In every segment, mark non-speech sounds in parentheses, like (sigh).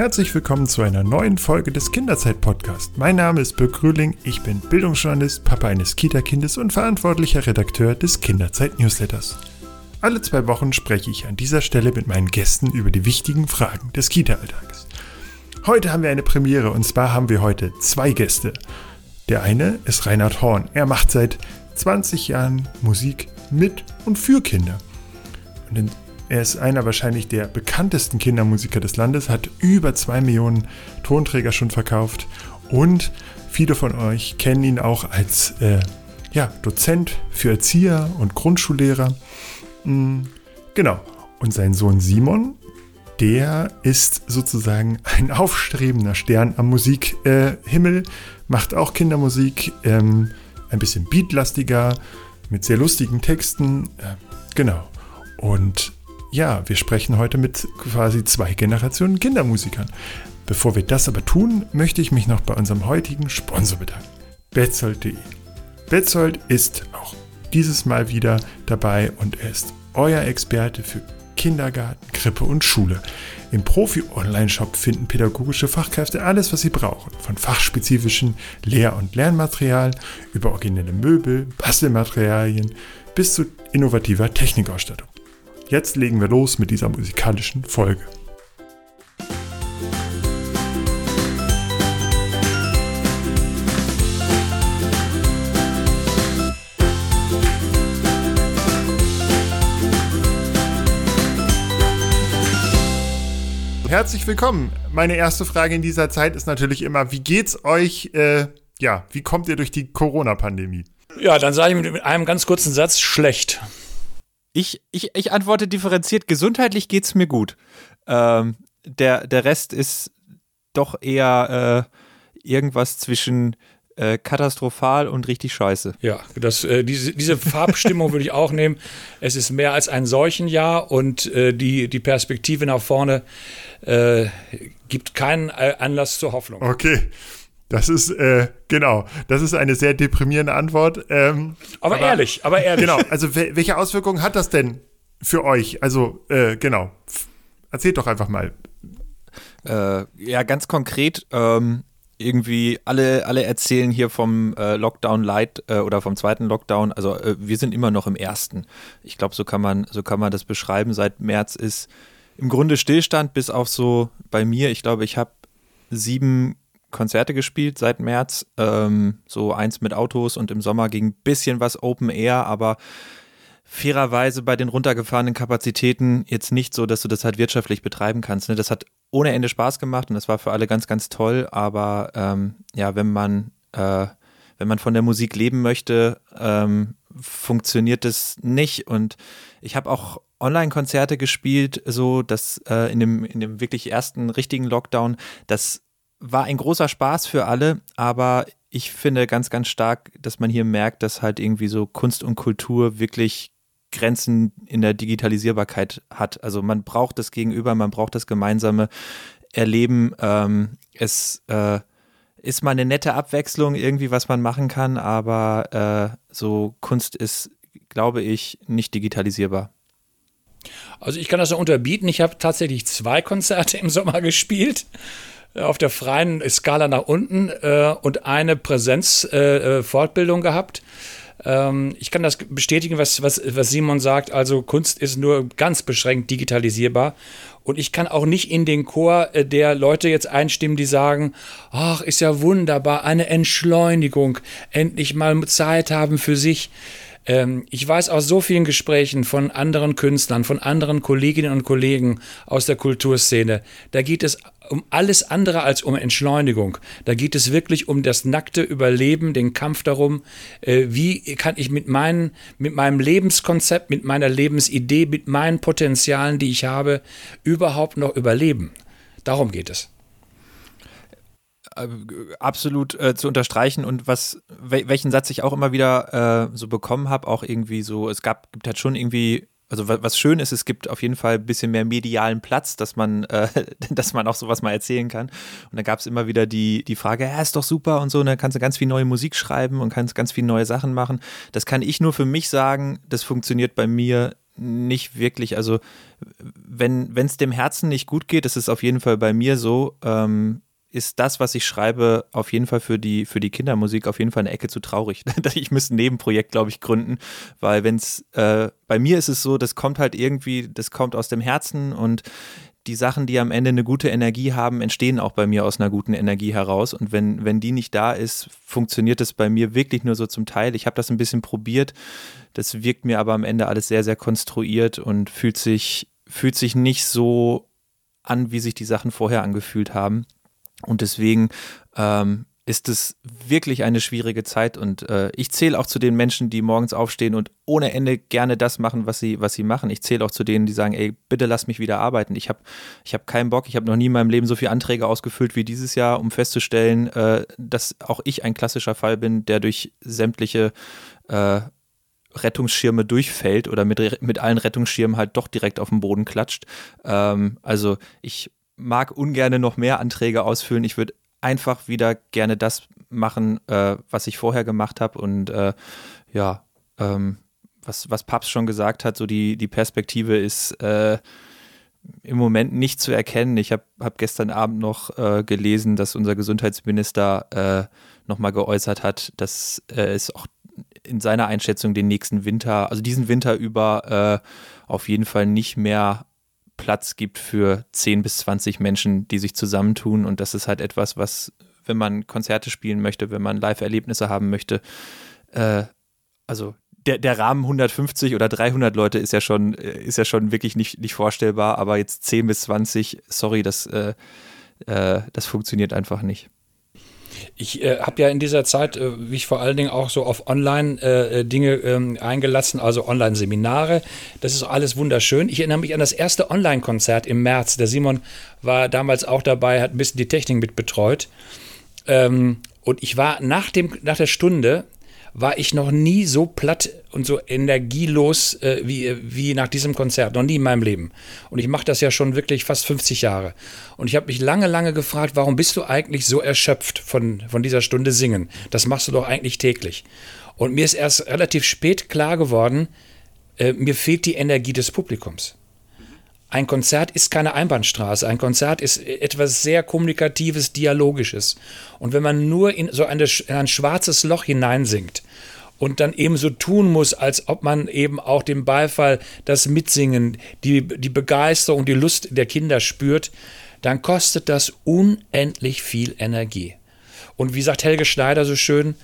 Herzlich willkommen zu einer neuen Folge des Kinderzeit-Podcasts. Mein Name ist Birk Grühling, ich bin Bildungsjournalist, Papa eines Kita-Kindes und verantwortlicher Redakteur des Kinderzeit-Newsletters. Alle zwei Wochen spreche ich an dieser Stelle mit meinen Gästen über die wichtigen Fragen des Kita-Alltags. Heute haben wir eine Premiere und zwar haben wir heute zwei Gäste. Der eine ist Reinhard Horn. Er macht seit 20 Jahren Musik mit und für Kinder. Und er ist einer wahrscheinlich der bekanntesten Kindermusiker des Landes, hat über zwei Millionen Tonträger schon verkauft und viele von euch kennen ihn auch als äh, ja, Dozent für Erzieher und Grundschullehrer. Mhm, genau. Und sein Sohn Simon, der ist sozusagen ein aufstrebender Stern am Musikhimmel, äh, macht auch Kindermusik, ähm, ein bisschen beatlastiger, mit sehr lustigen Texten. Äh, genau. Und ja, wir sprechen heute mit quasi zwei Generationen Kindermusikern. Bevor wir das aber tun, möchte ich mich noch bei unserem heutigen Sponsor bedanken. Betzold.de. Betzold ist auch dieses Mal wieder dabei und er ist euer Experte für Kindergarten, Krippe und Schule. Im Profi-Online-Shop finden pädagogische Fachkräfte alles, was sie brauchen. Von fachspezifischen Lehr- und Lernmaterial über originelle Möbel, Bastelmaterialien bis zu innovativer Technikausstattung. Jetzt legen wir los mit dieser musikalischen Folge. Herzlich willkommen. Meine erste Frage in dieser Zeit ist natürlich immer, wie geht's euch? Äh, ja, wie kommt ihr durch die Corona-Pandemie? Ja, dann sage ich mit einem ganz kurzen Satz, schlecht. Ich, ich, ich antworte differenziert, gesundheitlich geht es mir gut. Ähm, der, der Rest ist doch eher äh, irgendwas zwischen äh, katastrophal und richtig scheiße. Ja, das, äh, diese, diese Farbstimmung würde ich auch nehmen. Es ist mehr als ein Seuchenjahr und äh, die, die Perspektive nach vorne äh, gibt keinen äh, Anlass zur Hoffnung. Okay. Das ist, äh, genau, das ist eine sehr deprimierende Antwort. Ähm, aber, aber, ehrlich, aber ehrlich. Genau, also welche Auswirkungen hat das denn für euch? Also, äh, genau, erzählt doch einfach mal. Äh, ja, ganz konkret, ähm, irgendwie alle, alle erzählen hier vom äh, Lockdown Light äh, oder vom zweiten Lockdown. Also äh, wir sind immer noch im ersten. Ich glaube, so kann man, so kann man das beschreiben. Seit März ist im Grunde Stillstand, bis auf so bei mir. Ich glaube, ich habe sieben Konzerte gespielt seit März. Ähm, so eins mit Autos und im Sommer ging ein bisschen was Open Air, aber fairerweise bei den runtergefahrenen Kapazitäten jetzt nicht so, dass du das halt wirtschaftlich betreiben kannst. Ne? Das hat ohne Ende Spaß gemacht und das war für alle ganz, ganz toll. Aber ähm, ja, wenn man, äh, wenn man von der Musik leben möchte, ähm, funktioniert das nicht. Und ich habe auch Online-Konzerte gespielt, so dass äh, in, dem, in dem wirklich ersten richtigen Lockdown, das war ein großer Spaß für alle, aber ich finde ganz, ganz stark, dass man hier merkt, dass halt irgendwie so Kunst und Kultur wirklich Grenzen in der Digitalisierbarkeit hat. Also man braucht das Gegenüber, man braucht das gemeinsame Erleben. Ähm, es äh, ist mal eine nette Abwechslung irgendwie, was man machen kann, aber äh, so Kunst ist, glaube ich, nicht digitalisierbar. Also ich kann das noch unterbieten. Ich habe tatsächlich zwei Konzerte im Sommer gespielt auf der freien Skala nach unten äh, und eine Präsenzfortbildung äh, äh gehabt. Ähm, ich kann das bestätigen, was, was, was Simon sagt. Also Kunst ist nur ganz beschränkt digitalisierbar. Und ich kann auch nicht in den Chor äh, der Leute jetzt einstimmen, die sagen, ach, ist ja wunderbar, eine Entschleunigung, endlich mal Zeit haben für sich. Ähm, ich weiß aus so vielen Gesprächen von anderen Künstlern, von anderen Kolleginnen und Kollegen aus der Kulturszene, da geht es um alles andere als um Entschleunigung. Da geht es wirklich um das nackte Überleben, den Kampf darum, äh, wie kann ich mit, meinen, mit meinem Lebenskonzept, mit meiner Lebensidee, mit meinen Potenzialen, die ich habe, überhaupt noch überleben. Darum geht es. Äh, absolut äh, zu unterstreichen und was welchen Satz ich auch immer wieder äh, so bekommen habe, auch irgendwie so, es gab gibt halt schon irgendwie also was schön ist, es gibt auf jeden Fall ein bisschen mehr medialen Platz, dass man, äh, (laughs) dass man auch sowas mal erzählen kann. Und da gab es immer wieder die, die Frage, ja, ist doch super und so, und dann kannst du ganz viel neue Musik schreiben und kannst ganz viel neue Sachen machen. Das kann ich nur für mich sagen, das funktioniert bei mir nicht wirklich, also wenn es dem Herzen nicht gut geht, das ist auf jeden Fall bei mir so, ähm, ist das, was ich schreibe, auf jeden Fall für die, für die Kindermusik auf jeden Fall eine Ecke zu traurig. (laughs) ich müsste ein Nebenprojekt, glaube ich, gründen, weil wenn es, äh, bei mir ist es so, das kommt halt irgendwie, das kommt aus dem Herzen und die Sachen, die am Ende eine gute Energie haben, entstehen auch bei mir aus einer guten Energie heraus. Und wenn, wenn die nicht da ist, funktioniert es bei mir wirklich nur so zum Teil. Ich habe das ein bisschen probiert. Das wirkt mir aber am Ende alles sehr, sehr konstruiert und fühlt sich, fühlt sich nicht so an, wie sich die Sachen vorher angefühlt haben. Und deswegen ähm, ist es wirklich eine schwierige Zeit und äh, ich zähle auch zu den Menschen, die morgens aufstehen und ohne Ende gerne das machen, was sie, was sie machen. Ich zähle auch zu denen, die sagen, ey, bitte lass mich wieder arbeiten. Ich habe ich hab keinen Bock, ich habe noch nie in meinem Leben so viele Anträge ausgefüllt wie dieses Jahr, um festzustellen, äh, dass auch ich ein klassischer Fall bin, der durch sämtliche äh, Rettungsschirme durchfällt oder mit, mit allen Rettungsschirmen halt doch direkt auf den Boden klatscht. Ähm, also ich mag ungerne noch mehr Anträge ausfüllen. Ich würde einfach wieder gerne das machen, äh, was ich vorher gemacht habe. Und äh, ja, ähm, was, was Paps schon gesagt hat, so die, die Perspektive ist äh, im Moment nicht zu erkennen. Ich habe hab gestern Abend noch äh, gelesen, dass unser Gesundheitsminister äh, nochmal geäußert hat, dass äh, es auch in seiner Einschätzung den nächsten Winter, also diesen Winter über, äh, auf jeden Fall nicht mehr Platz gibt für 10 bis 20 Menschen, die sich zusammentun. Und das ist halt etwas, was, wenn man Konzerte spielen möchte, wenn man Live-Erlebnisse haben möchte, äh, also der, der Rahmen 150 oder 300 Leute ist ja schon, äh, ist ja schon wirklich nicht, nicht vorstellbar, aber jetzt 10 bis 20, sorry, das, äh, äh, das funktioniert einfach nicht. Ich äh, habe ja in dieser Zeit äh, mich vor allen Dingen auch so auf Online-Dinge äh, ähm, eingelassen, also Online-Seminare. Das ist alles wunderschön. Ich erinnere mich an das erste Online-Konzert im März. Der Simon war damals auch dabei, hat ein bisschen die Technik mit betreut. Ähm, und ich war nach, dem, nach der Stunde war ich noch nie so platt und so energielos äh, wie, wie nach diesem Konzert. Noch nie in meinem Leben. Und ich mache das ja schon wirklich fast 50 Jahre. Und ich habe mich lange, lange gefragt, warum bist du eigentlich so erschöpft von, von dieser Stunde Singen? Das machst du doch eigentlich täglich. Und mir ist erst relativ spät klar geworden, äh, mir fehlt die Energie des Publikums. Ein Konzert ist keine Einbahnstraße. Ein Konzert ist etwas sehr Kommunikatives, Dialogisches. Und wenn man nur in so eine, in ein schwarzes Loch hineinsingt und dann eben so tun muss, als ob man eben auch den Beifall, das Mitsingen, die, die Begeisterung, die Lust der Kinder spürt, dann kostet das unendlich viel Energie. Und wie sagt Helge Schneider so schön,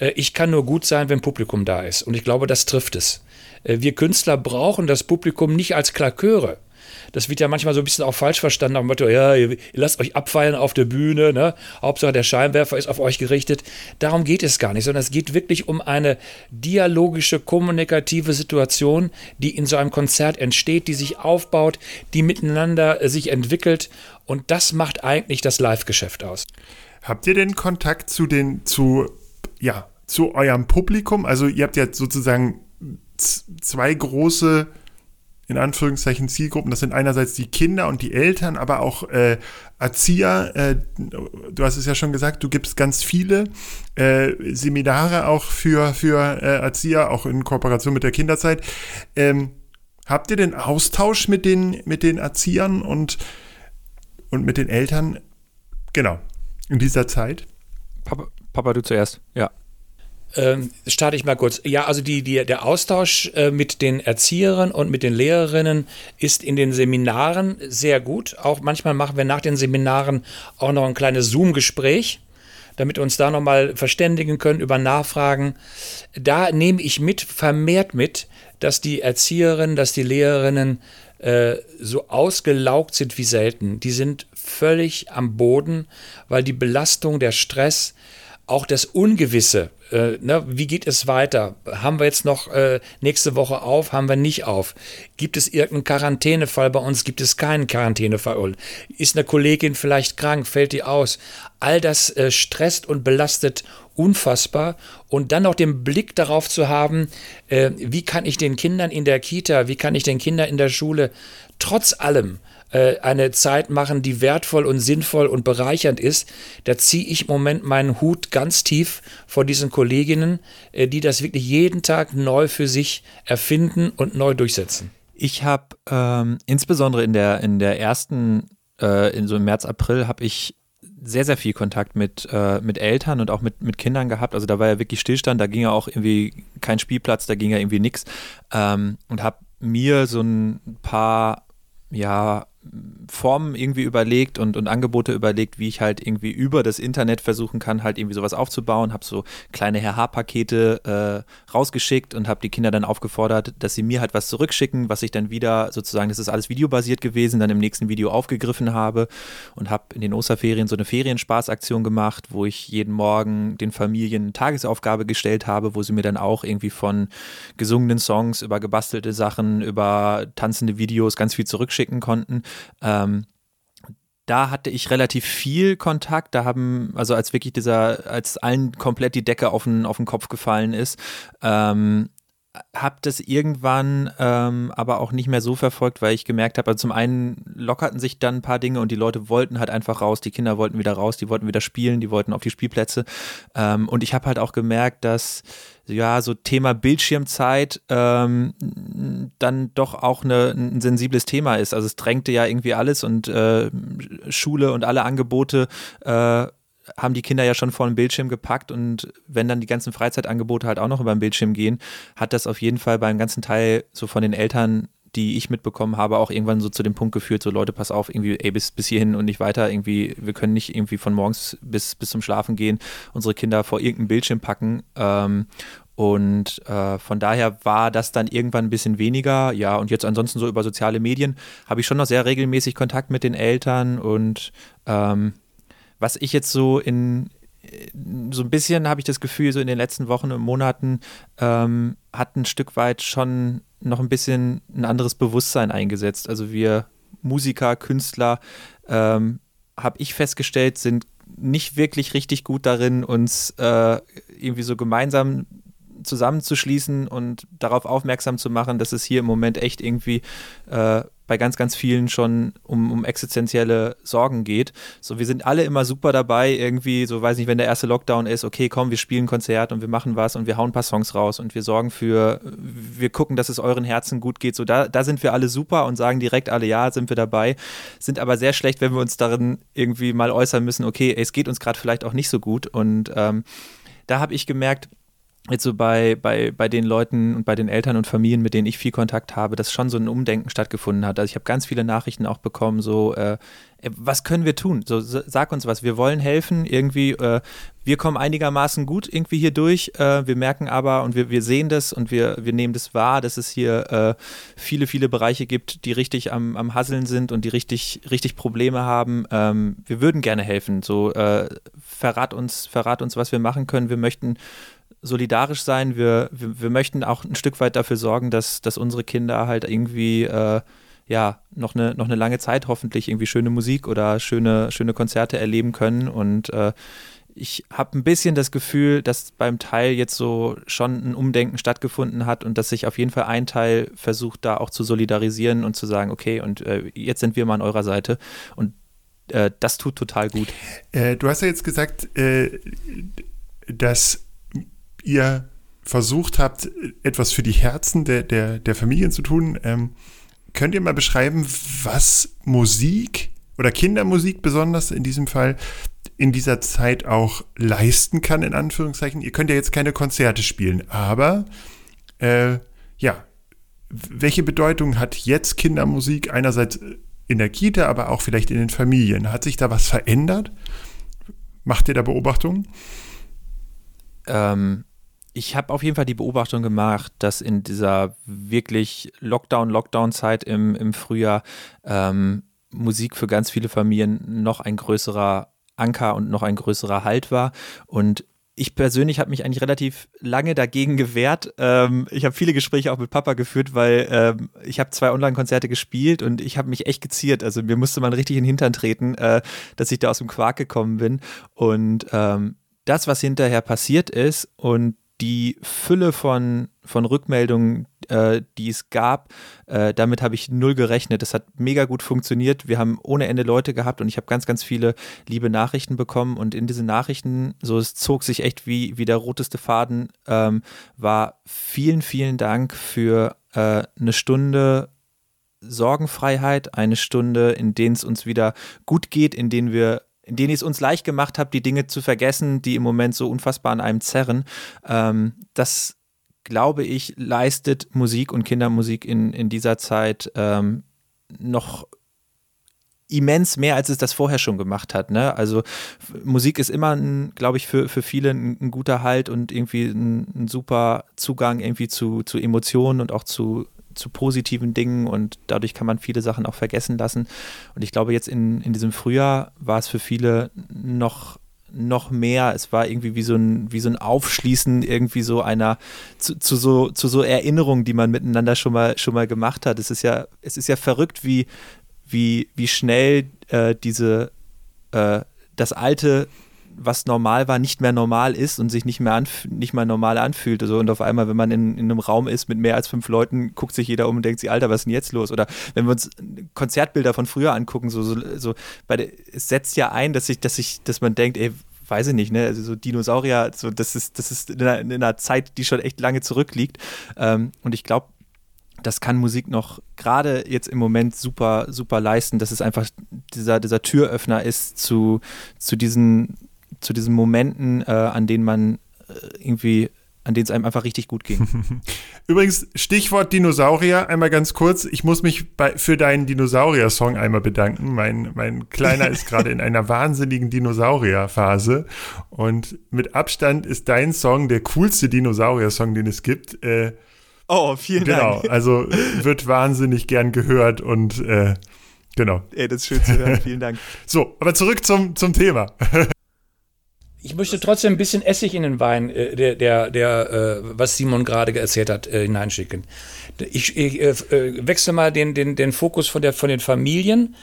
äh, ich kann nur gut sein, wenn Publikum da ist. Und ich glaube, das trifft es. Äh, wir Künstler brauchen das Publikum nicht als Klaköre das wird ja manchmal so ein bisschen auch falsch verstanden, nach Motto, ja, ihr, ihr lasst euch abfeiern auf der Bühne, ne? Hauptsache der Scheinwerfer ist auf euch gerichtet. Darum geht es gar nicht, sondern es geht wirklich um eine dialogische, kommunikative Situation, die in so einem Konzert entsteht, die sich aufbaut, die miteinander äh, sich entwickelt. Und das macht eigentlich das Live-Geschäft aus. Habt ihr denn Kontakt zu den, zu, ja, zu eurem Publikum? Also ihr habt ja sozusagen zwei große in Anführungszeichen Zielgruppen. Das sind einerseits die Kinder und die Eltern, aber auch äh, Erzieher. Äh, du hast es ja schon gesagt, du gibst ganz viele äh, Seminare auch für, für äh, Erzieher, auch in Kooperation mit der Kinderzeit. Ähm, habt ihr den Austausch mit den, mit den Erziehern und, und mit den Eltern? Genau, in dieser Zeit? Papa, Papa, du zuerst, ja. Ähm, starte ich mal kurz. Ja, also die, die, der Austausch äh, mit den Erzieherinnen und mit den Lehrerinnen ist in den Seminaren sehr gut. Auch manchmal machen wir nach den Seminaren auch noch ein kleines Zoom-Gespräch, damit wir uns da nochmal verständigen können über Nachfragen. Da nehme ich mit, vermehrt mit, dass die Erzieherinnen, dass die Lehrerinnen äh, so ausgelaugt sind wie selten. Die sind völlig am Boden, weil die Belastung, der Stress, auch das Ungewisse, äh, ne, wie geht es weiter? Haben wir jetzt noch äh, nächste Woche auf? Haben wir nicht auf? Gibt es irgendeinen Quarantänefall bei uns? Gibt es keinen Quarantänefall? Ist eine Kollegin vielleicht krank? Fällt die aus? All das äh, stresst und belastet unfassbar. Und dann noch den Blick darauf zu haben, äh, wie kann ich den Kindern in der Kita, wie kann ich den Kindern in der Schule trotz allem äh, eine Zeit machen, die wertvoll und sinnvoll und bereichernd ist, da ziehe ich im Moment meinen Hut ganz tief vor diesen Kolleginnen, äh, die das wirklich jeden Tag neu für sich erfinden und neu durchsetzen. Ich habe ähm, insbesondere in der, in der ersten, äh, in so im März, April, habe ich sehr, sehr viel Kontakt mit, äh, mit Eltern und auch mit, mit Kindern gehabt. Also da war ja wirklich Stillstand, da ging ja auch irgendwie kein Spielplatz, da ging ja irgendwie nichts. Ähm, und habe mir so ein paar, ja, Formen irgendwie überlegt und, und Angebote überlegt, wie ich halt irgendwie über das Internet versuchen kann, halt irgendwie sowas aufzubauen. Habe so kleine Herr-H-Pakete äh, rausgeschickt und habe die Kinder dann aufgefordert, dass sie mir halt was zurückschicken, was ich dann wieder sozusagen, das ist alles videobasiert gewesen, dann im nächsten Video aufgegriffen habe und habe in den Osterferien so eine Ferienspaßaktion gemacht, wo ich jeden Morgen den Familien eine Tagesaufgabe gestellt habe, wo sie mir dann auch irgendwie von gesungenen Songs über gebastelte Sachen, über tanzende Videos ganz viel zurückschicken konnten. Ähm, da hatte ich relativ viel Kontakt. Da haben, also als wirklich dieser, als allen komplett die Decke auf den, auf den Kopf gefallen ist, ähm, habe das irgendwann ähm, aber auch nicht mehr so verfolgt, weil ich gemerkt habe, also zum einen lockerten sich dann ein paar Dinge und die Leute wollten halt einfach raus, die Kinder wollten wieder raus, die wollten wieder spielen, die wollten auf die Spielplätze. Ähm, und ich habe halt auch gemerkt, dass ja, so Thema Bildschirmzeit ähm, dann doch auch eine, ein sensibles Thema ist. Also es drängte ja irgendwie alles und äh, Schule und alle Angebote äh, haben die Kinder ja schon vor den Bildschirm gepackt und wenn dann die ganzen Freizeitangebote halt auch noch über den Bildschirm gehen, hat das auf jeden Fall beim ganzen Teil so von den Eltern die ich mitbekommen habe, auch irgendwann so zu dem Punkt geführt, so Leute, pass auf, irgendwie, ey, bis, bis hierhin und nicht weiter, irgendwie, wir können nicht irgendwie von morgens bis, bis zum Schlafen gehen, unsere Kinder vor irgendeinem Bildschirm packen. Ähm, und äh, von daher war das dann irgendwann ein bisschen weniger. Ja, und jetzt ansonsten so über soziale Medien habe ich schon noch sehr regelmäßig Kontakt mit den Eltern und ähm, was ich jetzt so in so ein bisschen habe ich das Gefühl, so in den letzten Wochen und Monaten ähm, hat ein Stück weit schon noch ein bisschen ein anderes Bewusstsein eingesetzt. Also wir Musiker, Künstler, ähm, habe ich festgestellt, sind nicht wirklich richtig gut darin, uns äh, irgendwie so gemeinsam zusammenzuschließen und darauf aufmerksam zu machen, dass es hier im Moment echt irgendwie äh, bei ganz, ganz vielen schon um, um existenzielle Sorgen geht. So, wir sind alle immer super dabei, irgendwie, so weiß nicht, wenn der erste Lockdown ist, okay, komm, wir spielen Konzert und wir machen was und wir hauen ein paar Songs raus und wir sorgen für, wir gucken, dass es euren Herzen gut geht. So, da, da sind wir alle super und sagen direkt alle ja, sind wir dabei, sind aber sehr schlecht, wenn wir uns darin irgendwie mal äußern müssen, okay, es geht uns gerade vielleicht auch nicht so gut. Und ähm, da habe ich gemerkt, jetzt so bei, bei, bei den Leuten und bei den Eltern und Familien, mit denen ich viel Kontakt habe, dass schon so ein Umdenken stattgefunden hat. Also ich habe ganz viele Nachrichten auch bekommen, so, äh, äh was können wir tun? So, sag uns was, wir wollen helfen, irgendwie, äh, wir kommen einigermaßen gut irgendwie hier durch, äh, wir merken aber und wir, wir sehen das und wir, wir nehmen das wahr, dass es hier äh, viele, viele Bereiche gibt, die richtig am, am Hasseln sind und die richtig, richtig Probleme haben. Ähm, wir würden gerne helfen, so, äh, verrat uns, verrat uns, was wir machen können. Wir möchten solidarisch sein. Wir, wir, wir, möchten auch ein Stück weit dafür sorgen, dass, dass unsere Kinder halt irgendwie äh, ja noch eine, noch eine lange Zeit hoffentlich irgendwie schöne Musik oder schöne, schöne Konzerte erleben können. Und äh, ich habe ein bisschen das Gefühl, dass beim Teil jetzt so schon ein Umdenken stattgefunden hat und dass sich auf jeden Fall ein Teil versucht, da auch zu solidarisieren und zu sagen, okay, und äh, jetzt sind wir mal an eurer Seite. Und äh, das tut total gut. Äh, du hast ja jetzt gesagt, äh, dass ihr versucht habt, etwas für die Herzen der, der, der Familien zu tun. Ähm, könnt ihr mal beschreiben, was Musik oder Kindermusik besonders in diesem Fall in dieser Zeit auch leisten kann, in Anführungszeichen? Ihr könnt ja jetzt keine Konzerte spielen, aber äh, ja, welche Bedeutung hat jetzt Kindermusik einerseits in der Kita, aber auch vielleicht in den Familien? Hat sich da was verändert? Macht ihr da Beobachtungen? Ähm, ich habe auf jeden Fall die Beobachtung gemacht, dass in dieser wirklich Lockdown-Lockdown-Zeit im, im Frühjahr ähm, Musik für ganz viele Familien noch ein größerer Anker und noch ein größerer Halt war. Und ich persönlich habe mich eigentlich relativ lange dagegen gewehrt. Ähm, ich habe viele Gespräche auch mit Papa geführt, weil ähm, ich habe zwei Online-Konzerte gespielt und ich habe mich echt geziert. Also mir musste man richtig in den Hintern treten, äh, dass ich da aus dem Quark gekommen bin. Und ähm, das, was hinterher passiert ist und die Fülle von, von Rückmeldungen, äh, die es gab, äh, damit habe ich null gerechnet. Es hat mega gut funktioniert. Wir haben ohne Ende Leute gehabt und ich habe ganz, ganz viele liebe Nachrichten bekommen. Und in diesen Nachrichten, so es zog sich echt wie, wie der roteste Faden, ähm, war vielen, vielen Dank für äh, eine Stunde Sorgenfreiheit, eine Stunde, in denen es uns wieder gut geht, in denen wir in denen ich es uns leicht gemacht habe, die Dinge zu vergessen, die im Moment so unfassbar an einem zerren. Ähm, das, glaube ich, leistet Musik und Kindermusik in, in dieser Zeit ähm, noch immens mehr, als es das vorher schon gemacht hat. Ne? Also Musik ist immer, glaube ich, für, für viele ein, ein, guter Halt und irgendwie ein, ein super Zugang irgendwie zu, zu Emotionen und auch zu zu positiven Dingen und dadurch kann man viele Sachen auch vergessen lassen. Und ich glaube, jetzt in, in diesem Frühjahr war es für viele noch noch mehr, es war irgendwie wie so ein, wie so ein Aufschließen irgendwie so einer zu, zu, so, zu so Erinnerungen, die man miteinander schon mal, schon mal gemacht hat. Es ist ja, es ist ja verrückt, wie, wie, wie schnell äh, diese, äh, das alte was normal war, nicht mehr normal ist und sich nicht mehr, nicht mehr normal anfühlt. Also, und auf einmal, wenn man in, in, einem Raum ist mit mehr als fünf Leuten, guckt sich jeder um und denkt sich, Alter, was ist denn jetzt los? Oder wenn wir uns Konzertbilder von früher angucken, so, so, so der, es setzt ja ein, dass ich, dass ich, dass man denkt, ey, weiß ich nicht, ne, also so Dinosaurier, so, das ist, das ist in einer, in einer Zeit, die schon echt lange zurückliegt. Ähm, und ich glaube, das kann Musik noch gerade jetzt im Moment super, super leisten, dass es einfach dieser, dieser Türöffner ist zu, zu diesen zu diesen Momenten, äh, an denen man äh, irgendwie an denen es einem einfach richtig gut ging. (laughs) Übrigens, Stichwort Dinosaurier, einmal ganz kurz. Ich muss mich bei, für deinen Dinosaurier-Song einmal bedanken. Mein, mein Kleiner ist gerade in einer wahnsinnigen Dinosaurier-Phase. Und mit Abstand ist dein Song der coolste Dinosaurier-Song, den es gibt. Äh, oh, vielen genau, Dank. Genau, (laughs) also wird wahnsinnig gern gehört und äh, genau. Ey, das ist schön zu hören. Vielen Dank. So, aber zurück zum, zum Thema. (laughs) Ich möchte trotzdem ein bisschen Essig in den Wein, äh, der, der, der äh, was Simon gerade erzählt hat, äh, hineinschicken. Ich, ich äh, äh, wechsle mal den, den, den Fokus von, der, von den Familien,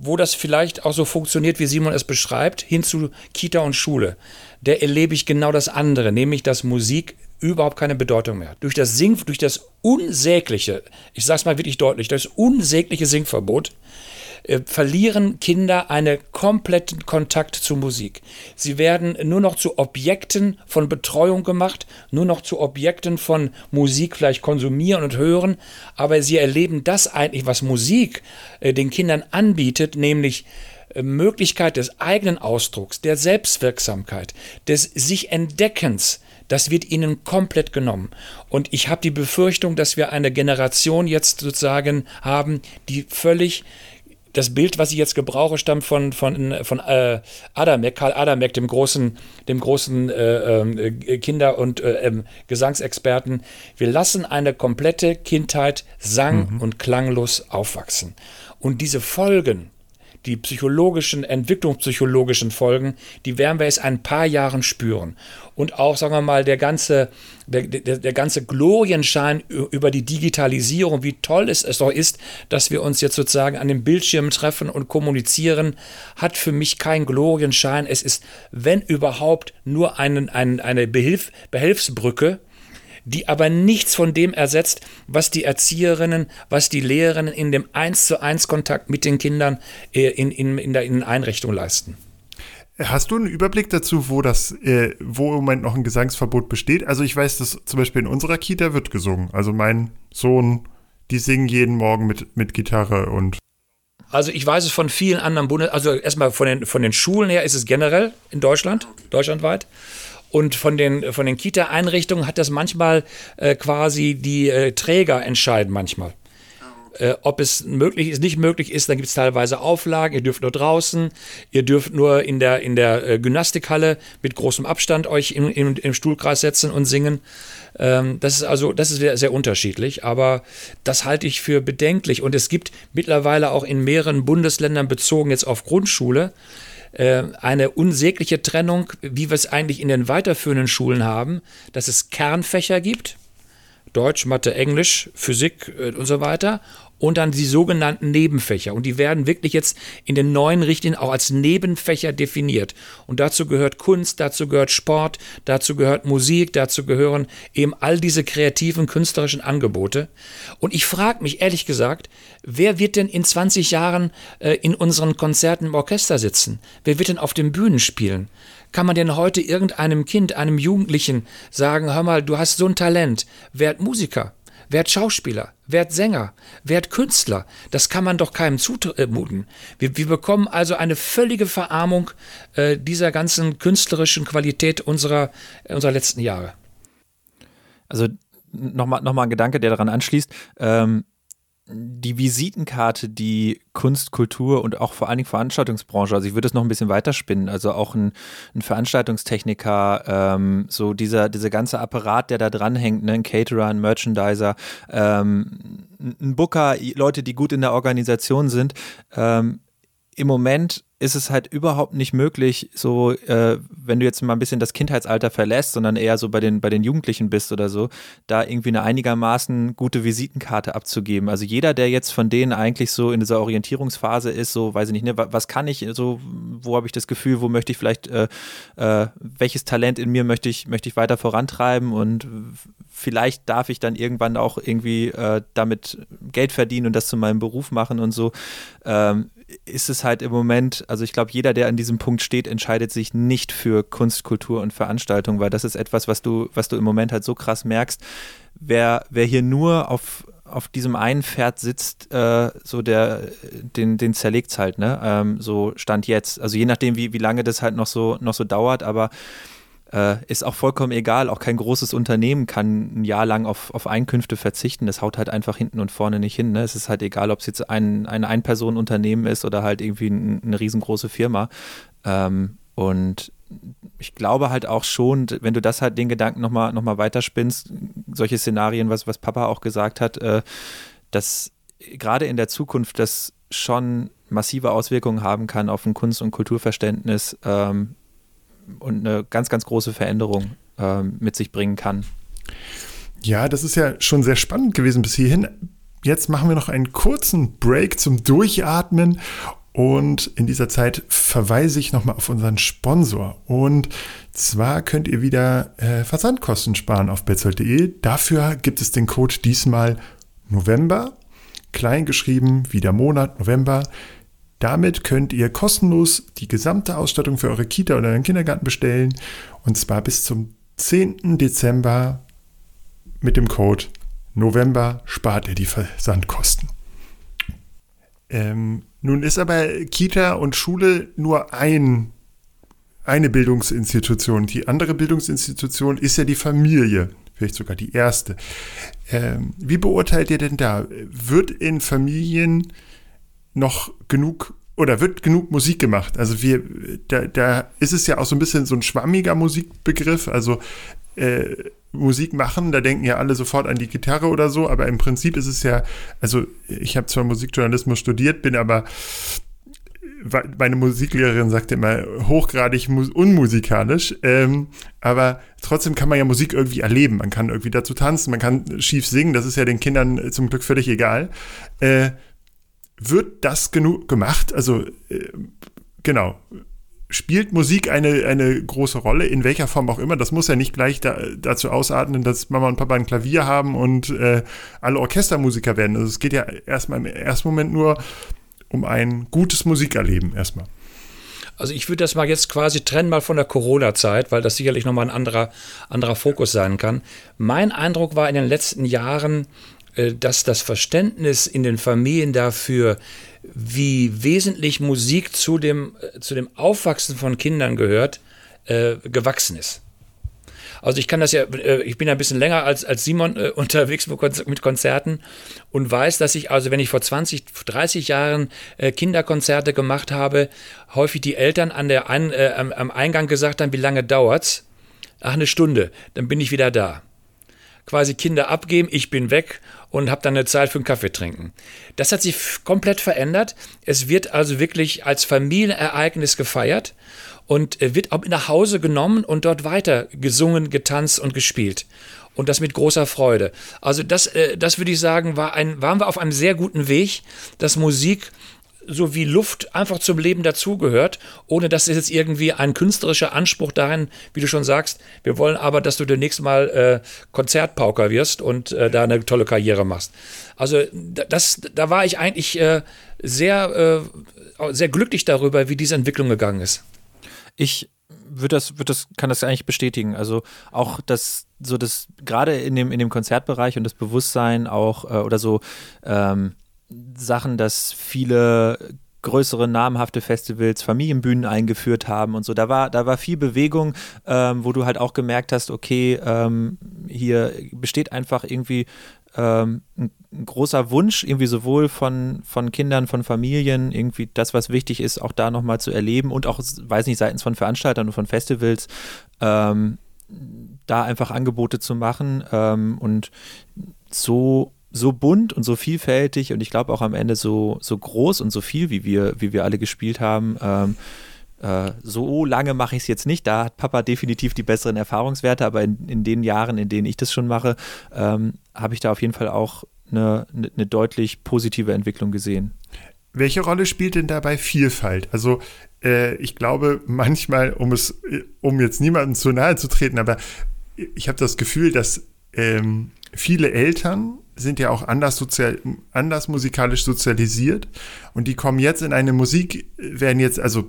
wo das vielleicht auch so funktioniert, wie Simon es beschreibt, hin zu Kita und Schule. Da erlebe ich genau das andere, nämlich dass Musik überhaupt keine Bedeutung mehr. Durch das Sing, durch das unsägliche, ich sage es mal wirklich deutlich, das unsägliche Singverbot äh, verlieren Kinder einen kompletten Kontakt zu Musik. Sie werden nur noch zu Objekten von Betreuung gemacht, nur noch zu Objekten von Musik vielleicht konsumieren und hören, aber sie erleben das eigentlich, was Musik äh, den Kindern anbietet, nämlich äh, Möglichkeit des eigenen Ausdrucks, der Selbstwirksamkeit, des sich Entdeckens, das wird ihnen komplett genommen. Und ich habe die Befürchtung, dass wir eine Generation jetzt sozusagen haben, die völlig das Bild, was ich jetzt gebrauche, stammt von, von, von äh, Adamek, Karl Adamek, dem großen, dem großen äh, äh, Kinder- und äh, ähm, Gesangsexperten. Wir lassen eine komplette Kindheit sang- mhm. und klanglos aufwachsen. Und diese Folgen, die psychologischen, entwicklungspsychologischen Folgen, die werden wir jetzt ein paar Jahren spüren. Und auch, sagen wir mal, der ganze, der, der, der ganze Glorienschein über die Digitalisierung, wie toll es, es doch ist, dass wir uns jetzt sozusagen an den Bildschirmen treffen und kommunizieren, hat für mich keinen Glorienschein. Es ist, wenn überhaupt, nur einen, einen, eine Behilf, Behelfsbrücke, die aber nichts von dem ersetzt, was die Erzieherinnen, was die Lehrerinnen in dem 1 zu 1 Kontakt mit den Kindern äh, in, in, in der in Einrichtung leisten. Hast du einen Überblick dazu, wo das, äh, wo im Moment noch ein Gesangsverbot besteht? Also ich weiß, dass zum Beispiel in unserer Kita wird gesungen. Also mein Sohn, die singen jeden Morgen mit, mit Gitarre und also ich weiß es von vielen anderen Bundes, also erstmal von den, von den Schulen her ist es generell in Deutschland, deutschlandweit. Und von den, von den Kita-Einrichtungen hat das manchmal äh, quasi die äh, Träger entscheiden manchmal. Äh, ob es möglich ist, nicht möglich ist, dann gibt es teilweise Auflagen. Ihr dürft nur draußen, ihr dürft nur in der, in der äh, Gymnastikhalle mit großem Abstand euch im, im, im Stuhlkreis setzen und singen. Ähm, das ist also, das ist sehr, sehr unterschiedlich, aber das halte ich für bedenklich. Und es gibt mittlerweile auch in mehreren Bundesländern bezogen jetzt auf Grundschule äh, eine unsägliche Trennung, wie wir es eigentlich in den weiterführenden Schulen haben, dass es Kernfächer gibt, Deutsch, Mathe, Englisch, Physik äh, und so weiter und dann die sogenannten Nebenfächer. Und die werden wirklich jetzt in den neuen Richtlinien auch als Nebenfächer definiert. Und dazu gehört Kunst, dazu gehört Sport, dazu gehört Musik, dazu gehören eben all diese kreativen, künstlerischen Angebote. Und ich frage mich ehrlich gesagt, wer wird denn in 20 Jahren äh, in unseren Konzerten im Orchester sitzen? Wer wird denn auf den Bühnen spielen? Kann man denn heute irgendeinem Kind, einem Jugendlichen sagen, hör mal, du hast so ein Talent, werd Musiker? Werd Schauspieler, werd Sänger, werd Künstler. Das kann man doch keinem zumuten. Wir, wir bekommen also eine völlige Verarmung äh, dieser ganzen künstlerischen Qualität unserer, unserer letzten Jahre. Also nochmal noch mal ein Gedanke, der daran anschließt. Ähm, die Visitenkarte, die Kunst, Kultur und auch vor allen Dingen Veranstaltungsbranche, also ich würde es noch ein bisschen weiterspinnen, also auch ein, ein Veranstaltungstechniker, ähm, so dieser, dieser ganze Apparat, der da dranhängt, ne? ein Caterer, ein Merchandiser, ähm, ein Booker, Leute, die gut in der Organisation sind, ähm, im Moment ist es halt überhaupt nicht möglich, so, äh, wenn du jetzt mal ein bisschen das Kindheitsalter verlässt, sondern eher so bei den, bei den Jugendlichen bist oder so, da irgendwie eine einigermaßen gute Visitenkarte abzugeben. Also jeder, der jetzt von denen eigentlich so in dieser Orientierungsphase ist, so, weiß ich nicht, ne, was kann ich, so, wo habe ich das Gefühl, wo möchte ich vielleicht, äh, äh, welches Talent in mir möchte ich, möchte ich weiter vorantreiben und vielleicht darf ich dann irgendwann auch irgendwie äh, damit Geld verdienen und das zu meinem Beruf machen und so. Ähm, ist es halt im Moment, also ich glaube, jeder, der an diesem Punkt steht, entscheidet sich nicht für Kunst, Kultur und Veranstaltung, weil das ist etwas, was du, was du im Moment halt so krass merkst. Wer, wer hier nur auf, auf diesem einen Pferd sitzt, äh, so der, den, den zerlegt halt, ne? Ähm, so Stand jetzt. Also je nachdem, wie, wie lange das halt noch so, noch so dauert, aber äh, ist auch vollkommen egal. Auch kein großes Unternehmen kann ein Jahr lang auf, auf Einkünfte verzichten. Das haut halt einfach hinten und vorne nicht hin. Ne? Es ist halt egal, ob es jetzt ein, ein Ein-Personen-Unternehmen ist oder halt irgendwie ein, eine riesengroße Firma. Ähm, und ich glaube halt auch schon, wenn du das halt den Gedanken nochmal noch mal weiterspinnst, solche Szenarien, was, was Papa auch gesagt hat, äh, dass gerade in der Zukunft das schon massive Auswirkungen haben kann auf ein Kunst- und Kulturverständnis, ähm, und eine ganz, ganz große Veränderung äh, mit sich bringen kann. Ja, das ist ja schon sehr spannend gewesen bis hierhin. Jetzt machen wir noch einen kurzen Break zum Durchatmen und in dieser Zeit verweise ich nochmal auf unseren Sponsor. Und zwar könnt ihr wieder äh, Versandkosten sparen auf betzold.de. Dafür gibt es den Code diesmal November, klein geschrieben, wie der Monat November. Damit könnt ihr kostenlos die gesamte Ausstattung für eure Kita oder euren Kindergarten bestellen. Und zwar bis zum 10. Dezember mit dem Code November spart ihr die Versandkosten. Ähm, nun ist aber Kita und Schule nur ein, eine Bildungsinstitution. Die andere Bildungsinstitution ist ja die Familie, vielleicht sogar die erste. Ähm, wie beurteilt ihr denn da? Wird in Familien noch genug oder wird genug Musik gemacht? Also wir, da, da ist es ja auch so ein bisschen so ein schwammiger Musikbegriff. Also äh, Musik machen, da denken ja alle sofort an die Gitarre oder so, aber im Prinzip ist es ja, also ich habe zwar Musikjournalismus studiert, bin aber meine Musiklehrerin sagte immer hochgradig unmusikalisch, ähm, aber trotzdem kann man ja Musik irgendwie erleben. Man kann irgendwie dazu tanzen, man kann schief singen, das ist ja den Kindern zum Glück völlig egal. Äh, wird das genug gemacht? Also, äh, genau. Spielt Musik eine, eine große Rolle, in welcher Form auch immer? Das muss ja nicht gleich da, dazu ausatmen, dass Mama und Papa ein Klavier haben und äh, alle Orchestermusiker werden. Also es geht ja erstmal im ersten Moment nur um ein gutes Musikerleben erstmal. Also ich würde das mal jetzt quasi trennen mal von der Corona-Zeit, weil das sicherlich nochmal ein anderer, anderer Fokus sein kann. Mein Eindruck war in den letzten Jahren, dass das Verständnis in den Familien dafür, wie wesentlich Musik zu dem, äh, zu dem Aufwachsen von Kindern gehört, äh, gewachsen ist. Also ich kann das ja, äh, ich bin ja ein bisschen länger als, als Simon äh, (laughs) unterwegs mit Konzerten und weiß, dass ich, also wenn ich vor 20, 30 Jahren äh, Kinderkonzerte gemacht habe, häufig die Eltern an der Ein, am, am Eingang gesagt haben, wie lange dauert's? Ach, eine Stunde, dann bin ich wieder da. Quasi Kinder abgeben, ich bin weg und habe dann eine Zeit für einen Kaffee trinken. Das hat sich komplett verändert. Es wird also wirklich als Familienereignis gefeiert und wird auch nach Hause genommen und dort weiter gesungen, getanzt und gespielt. Und das mit großer Freude. Also das, äh, das würde ich sagen, war ein, waren wir auf einem sehr guten Weg, dass Musik so wie Luft einfach zum Leben dazugehört, ohne dass es jetzt irgendwie ein künstlerischer Anspruch darin, wie du schon sagst, wir wollen aber, dass du demnächst mal äh, Konzertpauker wirst und äh, da eine tolle Karriere machst. Also das, da war ich eigentlich äh, sehr, äh, sehr glücklich darüber, wie diese Entwicklung gegangen ist. Ich würde das, würde das, kann das eigentlich bestätigen. Also auch das, so das, gerade in dem, in dem Konzertbereich und das Bewusstsein auch, äh, oder so, ähm, Sachen, dass viele größere namhafte Festivals Familienbühnen eingeführt haben und so. Da war, da war viel Bewegung, ähm, wo du halt auch gemerkt hast, okay, ähm, hier besteht einfach irgendwie ähm, ein, großer Wunsch, irgendwie sowohl von, von Kindern, von Familien, irgendwie das, was wichtig ist, auch da nochmal zu erleben und auch, weiß nicht, seitens von Veranstaltern und von Festivals, ähm, da einfach Angebote zu machen ähm, und so so bunt und so vielfältig und ich glaube auch am Ende so, so groß und so viel, wie wir, wie wir alle gespielt haben. Ähm, äh, so lange mache ich es jetzt nicht. Da hat Papa definitiv die besseren Erfahrungswerte, aber in, in den Jahren, in denen ich das schon mache, ähm, habe ich da auf jeden Fall auch eine, eine deutlich positive Entwicklung gesehen. Welche Rolle spielt denn dabei Vielfalt? Also äh, ich glaube manchmal, um es, um jetzt niemandem zu nahe zu treten, aber ich habe das Gefühl, dass ähm, viele Eltern sind ja auch anders, sozial, anders musikalisch sozialisiert und die kommen jetzt in eine Musik, werden jetzt, also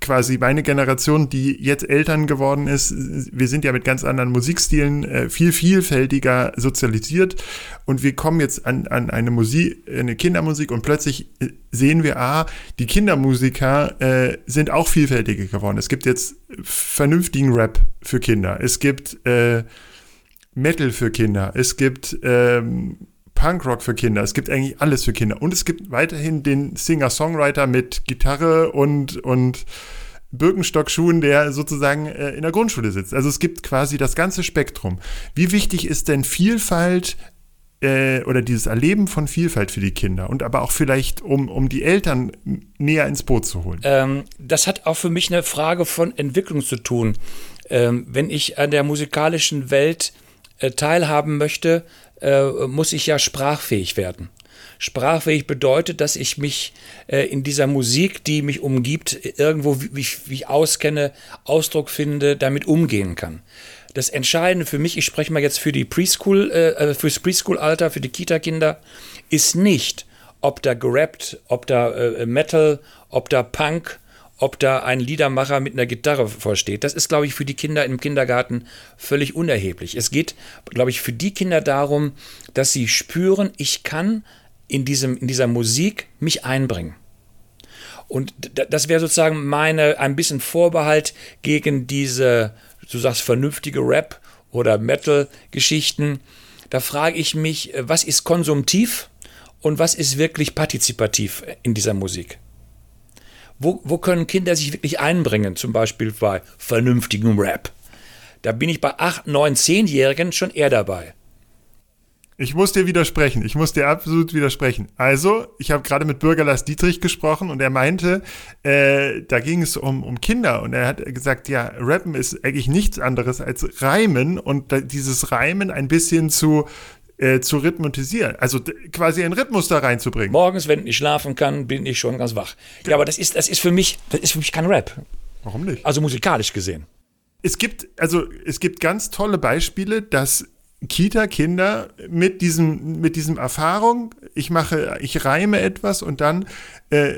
quasi meine Generation, die jetzt Eltern geworden ist, wir sind ja mit ganz anderen Musikstilen äh, viel vielfältiger sozialisiert und wir kommen jetzt an, an eine Musik, eine Kindermusik und plötzlich äh, sehen wir, ah, die Kindermusiker äh, sind auch vielfältiger geworden. Es gibt jetzt vernünftigen Rap für Kinder. Es gibt äh, Metal für Kinder, es gibt ähm, Punkrock für Kinder, es gibt eigentlich alles für Kinder. Und es gibt weiterhin den Singer-Songwriter mit Gitarre und, und Birkenstockschuhen, der sozusagen äh, in der Grundschule sitzt. Also es gibt quasi das ganze Spektrum. Wie wichtig ist denn Vielfalt äh, oder dieses Erleben von Vielfalt für die Kinder und aber auch vielleicht, um, um die Eltern näher ins Boot zu holen? Ähm, das hat auch für mich eine Frage von Entwicklung zu tun. Ähm, wenn ich an der musikalischen Welt äh, teilhaben möchte, äh, muss ich ja sprachfähig werden. Sprachfähig bedeutet, dass ich mich äh, in dieser Musik, die mich umgibt, irgendwo, wie, wie ich auskenne, Ausdruck finde, damit umgehen kann. Das Entscheidende für mich, ich spreche mal jetzt für die Preschool, äh, fürs Preschool-Alter, für die Kita-Kinder, ist nicht, ob da gerappt, ob da äh, Metal, ob da Punk, ob da ein Liedermacher mit einer Gitarre vorsteht. Das ist, glaube ich, für die Kinder im Kindergarten völlig unerheblich. Es geht, glaube ich, für die Kinder darum, dass sie spüren, ich kann in, diesem, in dieser Musik mich einbringen. Und das wäre sozusagen meine, ein bisschen Vorbehalt gegen diese, du sagst, vernünftige Rap- oder Metal-Geschichten. Da frage ich mich, was ist konsumtiv und was ist wirklich partizipativ in dieser Musik? Wo, wo können Kinder sich wirklich einbringen, zum Beispiel bei vernünftigem Rap? Da bin ich bei 8, 9, 10-Jährigen schon eher dabei. Ich muss dir widersprechen. Ich muss dir absolut widersprechen. Also, ich habe gerade mit Bürger Lars Dietrich gesprochen und er meinte, äh, da ging es um, um Kinder und er hat gesagt, ja, Rappen ist eigentlich nichts anderes als Reimen und dieses Reimen ein bisschen zu äh, zu rhythmisieren, also quasi einen Rhythmus da reinzubringen. Morgens, wenn ich schlafen kann, bin ich schon ganz wach. Ja, aber das ist, das ist für mich, das ist für mich kein Rap. Warum nicht? Also musikalisch gesehen. Es gibt, also es gibt ganz tolle Beispiele, dass Kita-Kinder mit diesem, mit diesem Erfahrung, ich mache, ich reime etwas und dann äh,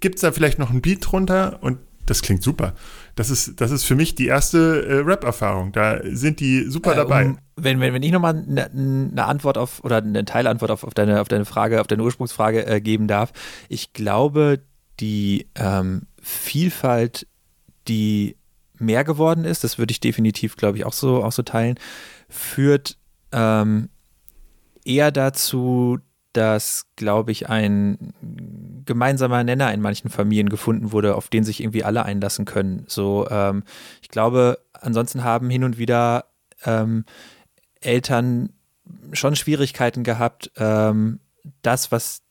gibt es da vielleicht noch ein Beat drunter und das klingt super. Das ist, das ist für mich die erste äh, Rap-Erfahrung. Da sind die super äh, dabei. Um, wenn, wenn, wenn ich nochmal eine ne Antwort auf oder eine Teilantwort auf, auf, deine, auf deine Frage, auf deine Ursprungsfrage äh, geben darf. Ich glaube, die ähm, Vielfalt, die mehr geworden ist, das würde ich definitiv, glaube ich, auch so, auch so teilen, führt ähm, eher dazu, dass, glaube ich, ein gemeinsamer Nenner in manchen Familien gefunden wurde, auf den sich irgendwie alle einlassen können. So, ähm, ich glaube, ansonsten haben hin und wieder ähm, Eltern schon Schwierigkeiten gehabt, ähm, das, was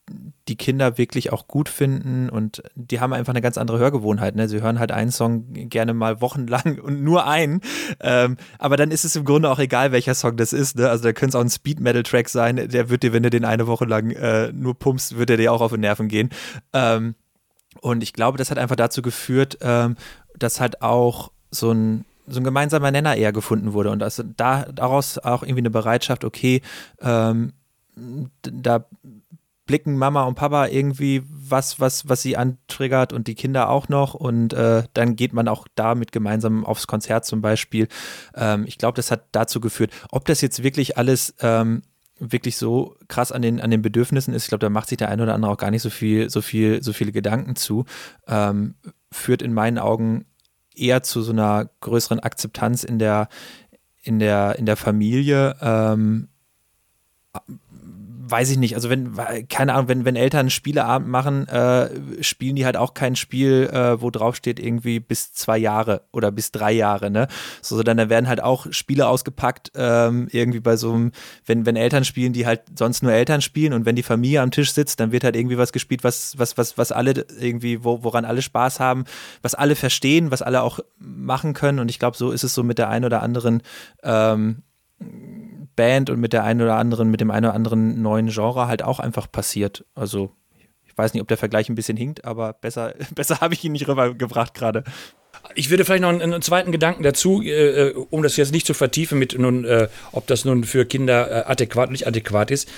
die Kinder wirklich auch gut finden und die haben einfach eine ganz andere Hörgewohnheit. Ne? Sie hören halt einen Song gerne mal wochenlang (laughs) und nur einen. Ähm, aber dann ist es im Grunde auch egal, welcher Song das ist. Ne? Also da könnte es auch ein Speed-Metal-Track sein. Der wird dir, wenn du den eine Woche lang äh, nur pumpst, wird er dir auch auf den Nerven gehen. Ähm, und ich glaube, das hat einfach dazu geführt, ähm, dass halt auch so ein so ein gemeinsamer Nenner eher gefunden wurde und also da daraus auch irgendwie eine Bereitschaft, okay, ähm, da blicken Mama und Papa irgendwie was, was, was sie antriggert und die Kinder auch noch. Und äh, dann geht man auch damit gemeinsam aufs Konzert zum Beispiel. Ähm, ich glaube, das hat dazu geführt. Ob das jetzt wirklich alles ähm, wirklich so krass an den, an den Bedürfnissen ist, ich glaube, da macht sich der eine oder andere auch gar nicht so viel, so viel, so viele Gedanken zu, ähm, führt in meinen Augen eher zu so einer größeren Akzeptanz in der, in der, in der Familie. Weiß ich nicht, also wenn, keine Ahnung, wenn, wenn Eltern Spieleabend machen, äh, spielen die halt auch kein Spiel, äh, wo drauf steht irgendwie bis zwei Jahre oder bis drei Jahre, ne? So, dann werden halt auch Spiele ausgepackt, ähm, irgendwie bei so einem, wenn, wenn Eltern spielen, die halt sonst nur Eltern spielen und wenn die Familie am Tisch sitzt, dann wird halt irgendwie was gespielt, was, was, was, was alle irgendwie, wo, woran alle Spaß haben, was alle verstehen, was alle auch machen können. Und ich glaube, so ist es so mit der einen oder anderen ähm, Band und mit der einen oder anderen, mit dem einen oder anderen neuen Genre halt auch einfach passiert. Also ich weiß nicht, ob der Vergleich ein bisschen hinkt, aber besser, (laughs) besser habe ich ihn nicht rübergebracht gerade. Ich würde vielleicht noch einen, einen zweiten Gedanken dazu, äh, um das jetzt nicht zu vertiefen, mit nun, äh, ob das nun für Kinder äh, adäquat oder nicht adäquat ist.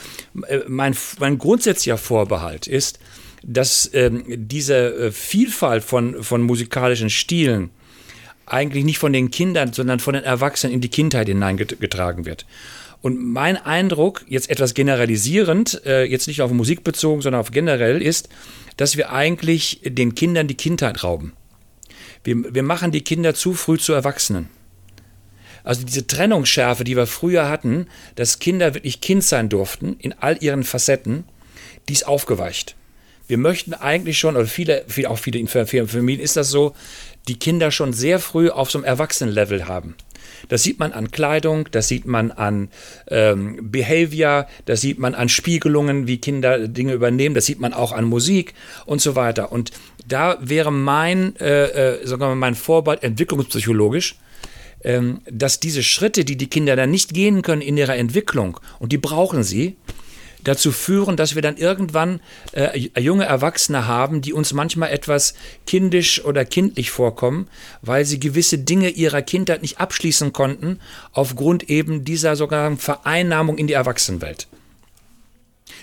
Äh, mein, mein grundsätzlicher Vorbehalt ist, dass ähm, diese äh, Vielfalt von, von musikalischen Stilen eigentlich nicht von den Kindern, sondern von den Erwachsenen in die Kindheit hineingetragen wird. Und mein Eindruck, jetzt etwas generalisierend, äh, jetzt nicht auf Musik bezogen, sondern auf generell, ist, dass wir eigentlich den Kindern die Kindheit rauben. Wir, wir machen die Kinder zu früh zu Erwachsenen. Also diese Trennungsschärfe, die wir früher hatten, dass Kinder wirklich Kind sein durften, in all ihren Facetten, die ist aufgeweicht. Wir möchten eigentlich schon, oder viele, auch viele in Familien ist das so, die Kinder schon sehr früh auf so einem Erwachsenenlevel haben. Das sieht man an Kleidung, das sieht man an ähm, Behavior, das sieht man an Spiegelungen, wie Kinder Dinge übernehmen, das sieht man auch an Musik und so weiter. Und da wäre mein, äh, äh, sagen wir mal, mein Vorbehalt entwicklungspsychologisch, ähm, dass diese Schritte, die die Kinder dann nicht gehen können in ihrer Entwicklung, und die brauchen sie, dazu führen, dass wir dann irgendwann äh, junge Erwachsene haben, die uns manchmal etwas kindisch oder kindlich vorkommen, weil sie gewisse Dinge ihrer Kindheit nicht abschließen konnten, aufgrund eben dieser sogar Vereinnahmung in die Erwachsenenwelt.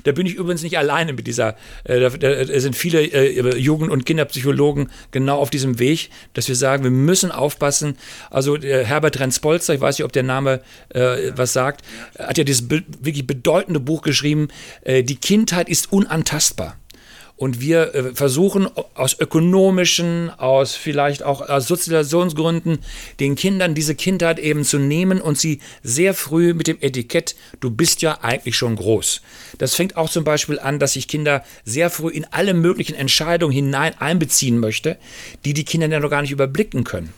Da bin ich übrigens nicht alleine mit dieser, äh, da, da, sind viele äh, Jugend- und Kinderpsychologen genau auf diesem Weg, dass wir sagen, wir müssen aufpassen. Also äh, Herbert Renz-Polster, ich weiß nicht, ob der Name äh, was sagt, hat ja dieses be wirklich bedeutende Buch geschrieben, äh, Die Kindheit ist unantastbar. Und wir äh, versuchen aus ökonomischen, aus vielleicht auch aus Sozialisationsgründen den Kindern diese Kindheit eben zu nehmen und sie sehr früh mit dem Etikett, du bist ja eigentlich schon groß. Das fängt auch zum Beispiel an, dass ich Kinder sehr früh in alle möglichen Entscheidungen hinein einbeziehen möchte, die die Kinder ja noch gar nicht überblicken können.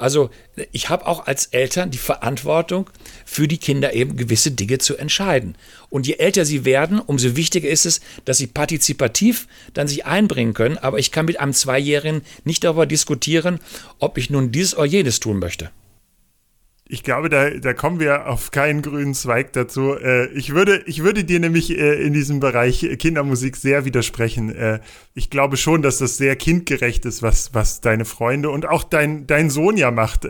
Also ich habe auch als Eltern die Verantwortung, für die Kinder eben gewisse Dinge zu entscheiden. Und je älter sie werden, umso wichtiger ist es, dass sie partizipativ dann sich einbringen können. Aber ich kann mit einem Zweijährigen nicht darüber diskutieren, ob ich nun dieses oder jenes tun möchte. Ich glaube, da, da kommen wir auf keinen grünen Zweig dazu. Äh, ich, würde, ich würde dir nämlich äh, in diesem Bereich Kindermusik sehr widersprechen. Äh, ich glaube schon, dass das sehr kindgerecht ist, was, was deine Freunde und auch dein, dein Sohn ja macht.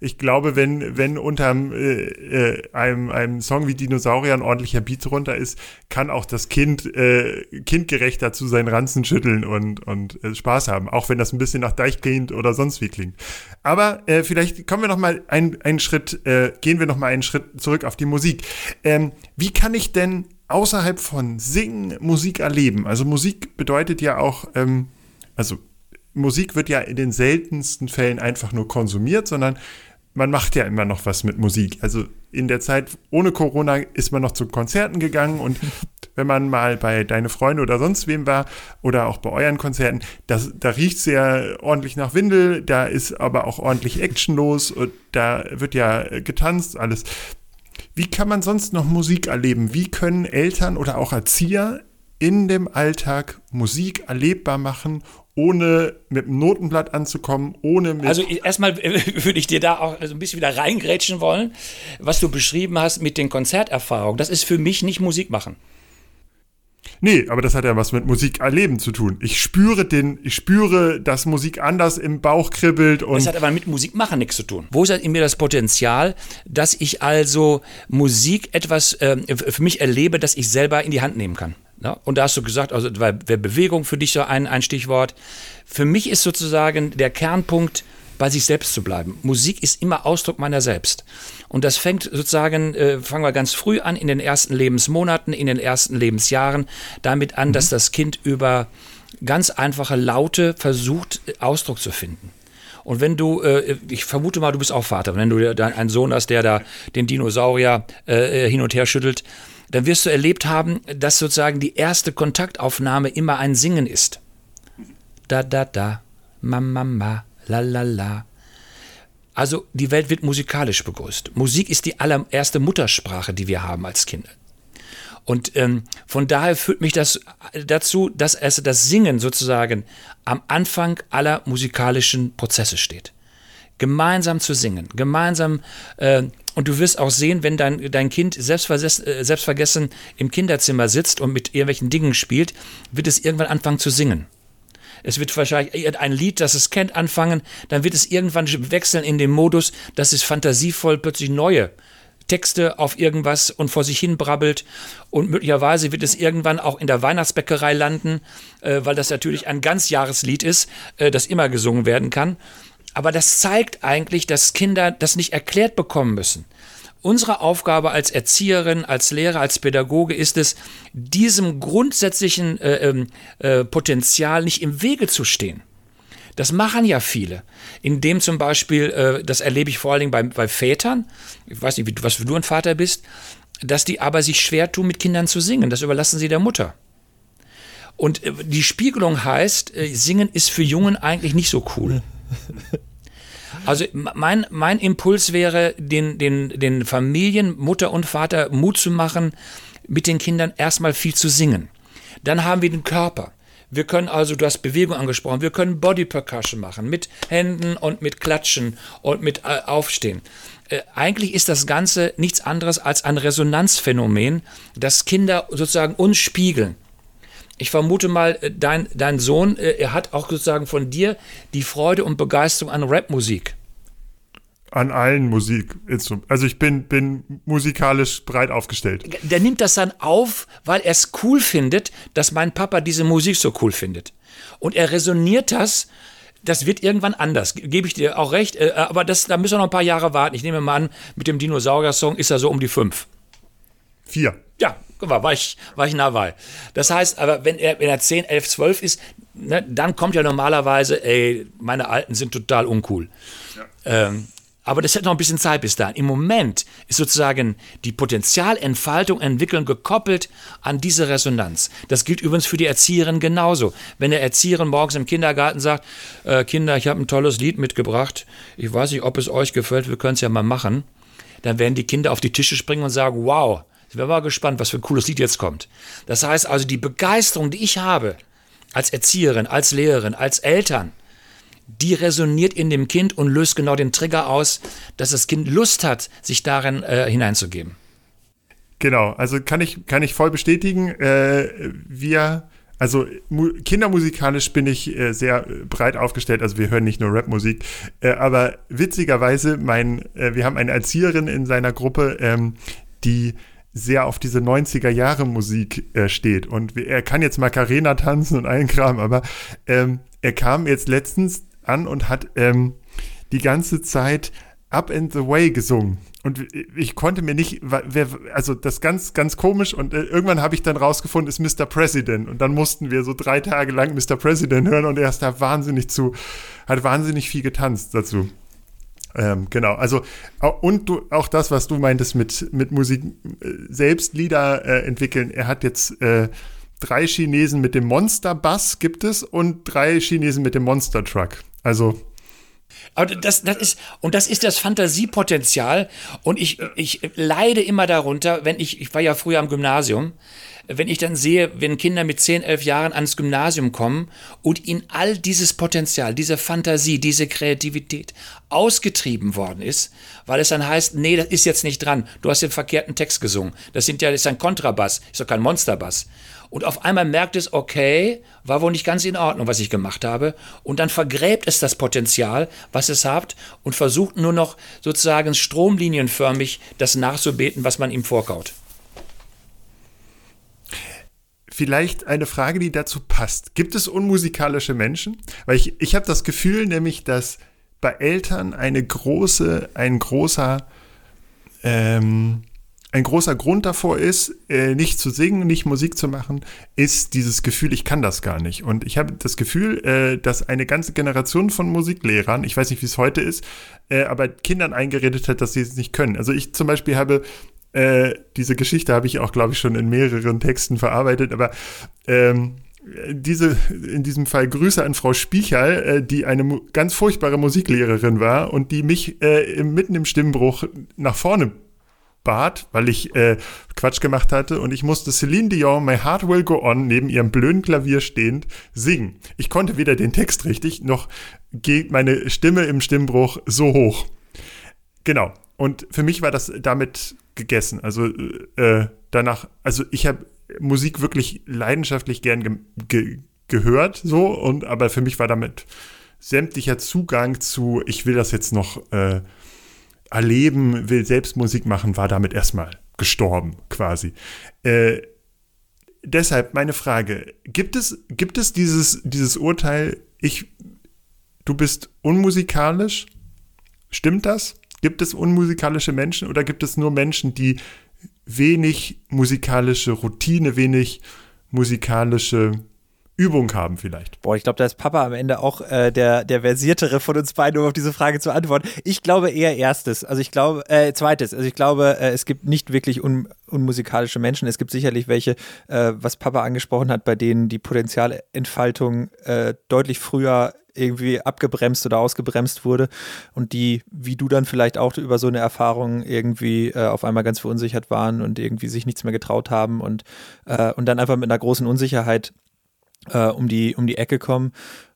Ich glaube, wenn, wenn unter einem, einem Song wie Dinosaurier ein ordentlicher Beat drunter ist, kann auch das Kind äh, kindgerecht dazu seinen Ranzen schütteln und, und Spaß haben. Auch wenn das ein bisschen nach Deich klingt oder sonst wie klingt. Aber äh, vielleicht kommen wir noch mal einen, einen Schritt Schritt, äh, gehen wir noch mal einen Schritt zurück auf die Musik. Ähm, wie kann ich denn außerhalb von Singen Musik erleben? Also Musik bedeutet ja auch, ähm, also Musik wird ja in den seltensten Fällen einfach nur konsumiert, sondern man macht ja immer noch was mit Musik. Also in der Zeit ohne Corona ist man noch zu Konzerten gegangen und (laughs) wenn man mal bei Deine Freunde oder sonst wem war oder auch bei euren Konzerten, das, da riecht es ja ordentlich nach Windel, da ist aber auch ordentlich Action los und da wird ja getanzt, alles. Wie kann man sonst noch Musik erleben? Wie können Eltern oder auch Erzieher in dem Alltag Musik erlebbar machen, ohne mit dem Notenblatt anzukommen, ohne mit. Also erstmal (laughs) würde ich dir da auch ein bisschen wieder reingrätschen wollen, was du beschrieben hast mit den Konzerterfahrungen. Das ist für mich nicht Musik machen. Nee, aber das hat ja was mit Musik erleben zu tun. Ich spüre den, ich spüre, dass Musik anders im Bauch kribbelt und. Das hat aber mit Musik machen nichts zu tun. Wo ist in mir das Potenzial, dass ich also Musik etwas äh, für mich erlebe, das ich selber in die Hand nehmen kann? Ja, und da hast du gesagt, also wäre Bewegung für dich so ein, ein Stichwort. Für mich ist sozusagen der Kernpunkt, bei sich selbst zu bleiben. Musik ist immer Ausdruck meiner selbst. Und das fängt sozusagen, äh, fangen wir ganz früh an, in den ersten Lebensmonaten, in den ersten Lebensjahren, damit an, mhm. dass das Kind über ganz einfache Laute versucht, Ausdruck zu finden. Und wenn du, äh, ich vermute mal, du bist auch Vater, wenn du einen Sohn hast, der da den Dinosaurier äh, hin und her schüttelt, dann wirst du erlebt haben, dass sozusagen die erste Kontaktaufnahme immer ein Singen ist. Da, da, da, ma, ma, ma, la, la, la. Also die Welt wird musikalisch begrüßt. Musik ist die allererste Muttersprache, die wir haben als Kinder. Und ähm, von daher führt mich das dazu, dass es das Singen sozusagen am Anfang aller musikalischen Prozesse steht. Gemeinsam zu singen, gemeinsam äh, und du wirst auch sehen, wenn dein, dein Kind äh, selbstvergessen im Kinderzimmer sitzt und mit irgendwelchen Dingen spielt, wird es irgendwann anfangen zu singen. Es wird wahrscheinlich ein Lied, das es kennt, anfangen, dann wird es irgendwann wechseln in den Modus, dass es fantasievoll plötzlich neue Texte auf irgendwas und vor sich hin brabbelt. Und möglicherweise wird es irgendwann auch in der Weihnachtsbäckerei landen, äh, weil das natürlich ein Ganzjahreslied ist, äh, das immer gesungen werden kann. Aber das zeigt eigentlich, dass Kinder das nicht erklärt bekommen müssen. Unsere Aufgabe als Erzieherin, als Lehrer, als Pädagoge ist es, diesem grundsätzlichen äh, ähm, äh, Potenzial nicht im Wege zu stehen. Das machen ja viele. Indem zum Beispiel, äh, das erlebe ich vor allen Dingen bei, bei Vätern, ich weiß nicht, wie, was für du ein Vater bist, dass die aber sich schwer tun, mit Kindern zu singen. Das überlassen sie der Mutter. Und äh, die Spiegelung heißt, äh, Singen ist für Jungen eigentlich nicht so cool. (laughs) Also mein, mein Impuls wäre, den, den, den Familien, Mutter und Vater Mut zu machen, mit den Kindern erstmal viel zu singen. Dann haben wir den Körper. Wir können also, du hast Bewegung angesprochen, wir können Body Percussion machen, mit Händen und mit Klatschen und mit äh, Aufstehen. Äh, eigentlich ist das Ganze nichts anderes als ein Resonanzphänomen, das Kinder sozusagen uns spiegeln ich vermute mal, äh, dein, dein Sohn, äh, er hat auch sozusagen von dir die Freude und Begeisterung an Rapmusik. An allen Musik. Also ich bin, bin musikalisch breit aufgestellt. Der nimmt das dann auf, weil er es cool findet, dass mein Papa diese Musik so cool findet. Und er resoniert das. Das wird irgendwann anders, gebe ich dir auch recht. Äh, aber das, da müssen wir noch ein paar Jahre warten. Ich nehme mal an, mit dem Dinosaurier-Song ist er so um die fünf. Vier. Ja, war, war, ich, war ich nah bei. Das heißt, aber wenn er, wenn er 10, 11, 12 ist, ne, dann kommt ja normalerweise, ey, meine Alten sind total uncool. Ja. Ähm, aber das hat noch ein bisschen Zeit bis dahin. Im Moment ist sozusagen die Potenzialentfaltung, Entwicklung gekoppelt an diese Resonanz. Das gilt übrigens für die Erzieherin genauso. Wenn der Erzieherin morgens im Kindergarten sagt, äh, Kinder, ich habe ein tolles Lied mitgebracht, ich weiß nicht, ob es euch gefällt, wir können es ja mal machen, dann werden die Kinder auf die Tische springen und sagen, wow, ich bin mal gespannt, was für ein cooles Lied jetzt kommt. Das heißt also, die Begeisterung, die ich habe, als Erzieherin, als Lehrerin, als Eltern, die resoniert in dem Kind und löst genau den Trigger aus, dass das Kind Lust hat, sich darin äh, hineinzugeben. Genau, also kann ich, kann ich voll bestätigen. Äh, wir, also kindermusikalisch bin ich äh, sehr breit aufgestellt. Also wir hören nicht nur Rapmusik, äh, aber witzigerweise, mein, äh, wir haben eine Erzieherin in seiner Gruppe, ähm, die sehr auf diese 90er Jahre Musik äh, steht. Und er kann jetzt Macarena tanzen und allen Kram, aber ähm, er kam jetzt letztens an und hat ähm, die ganze Zeit Up and the Way gesungen. Und ich konnte mir nicht, also das ganz, ganz komisch. Und äh, irgendwann habe ich dann rausgefunden, ist Mr. President. Und dann mussten wir so drei Tage lang Mr. President hören und er ist da wahnsinnig zu, hat wahnsinnig viel getanzt dazu. Ähm, genau, also und du, auch das, was du meintest mit, mit Musik, äh, selbst Lieder äh, entwickeln. Er hat jetzt äh, drei Chinesen mit dem Monster Bass gibt es und drei Chinesen mit dem Monster Truck. Also Aber das, das ist, und das ist das Fantasiepotenzial. Und ich, ich leide immer darunter, wenn ich, ich war ja früher am Gymnasium, wenn ich dann sehe, wenn Kinder mit 10, 11 Jahren ans Gymnasium kommen und ihnen all dieses Potenzial, diese Fantasie, diese Kreativität ausgetrieben worden ist, weil es dann heißt, nee, das ist jetzt nicht dran, du hast den verkehrten Text gesungen. Das sind ja, das ist ein Kontrabass, ist doch kein Monsterbass. Und auf einmal merkt es, okay, war wohl nicht ganz in Ordnung, was ich gemacht habe. Und dann vergräbt es das Potenzial, was es hat, und versucht nur noch sozusagen stromlinienförmig das nachzubeten, was man ihm vorkaut. Vielleicht eine Frage, die dazu passt. Gibt es unmusikalische Menschen? Weil ich, ich habe das Gefühl nämlich, dass bei Eltern eine große, ein großer ähm, ein großer Grund davor ist, äh, nicht zu singen, nicht Musik zu machen, ist dieses Gefühl, ich kann das gar nicht. Und ich habe das Gefühl, äh, dass eine ganze Generation von Musiklehrern, ich weiß nicht, wie es heute ist, äh, aber Kindern eingeredet hat, dass sie es nicht können. Also ich zum Beispiel habe äh, diese Geschichte habe ich auch, glaube ich, schon in mehreren Texten verarbeitet, aber ähm, diese, in diesem Fall Grüße an Frau Spiechal, äh, die eine ganz furchtbare Musiklehrerin war und die mich äh, mitten im Stimmbruch nach vorne Bad, weil ich äh, Quatsch gemacht hatte und ich musste Celine Dion My Heart Will Go On neben ihrem blöden Klavier stehend singen. Ich konnte weder den Text richtig, noch geht meine Stimme im Stimmbruch so hoch. Genau. Und für mich war das damit gegessen. Also äh, danach, also ich habe Musik wirklich leidenschaftlich gern ge ge gehört, so, und aber für mich war damit sämtlicher Zugang zu, ich will das jetzt noch äh, erleben, will selbst Musik machen, war damit erstmal gestorben, quasi. Äh, deshalb meine Frage: Gibt es, gibt es dieses, dieses Urteil, ich, du bist unmusikalisch? Stimmt das? Gibt es unmusikalische Menschen oder gibt es nur Menschen, die wenig musikalische Routine, wenig musikalische Übung haben vielleicht. Boah, ich glaube, da ist Papa am Ende auch äh, der, der versiertere von uns beiden, um auf diese Frage zu antworten. Ich glaube eher erstes, also ich glaube, äh, zweites, also ich glaube, äh, es gibt nicht wirklich un, unmusikalische Menschen. Es gibt sicherlich welche, äh, was Papa angesprochen hat, bei denen die Potenzialentfaltung äh, deutlich früher irgendwie abgebremst oder ausgebremst wurde und die, wie du dann vielleicht auch über so eine Erfahrung irgendwie äh, auf einmal ganz verunsichert waren und irgendwie sich nichts mehr getraut haben und, äh, und dann einfach mit einer großen Unsicherheit äh, um, die, um die Ecke kommen.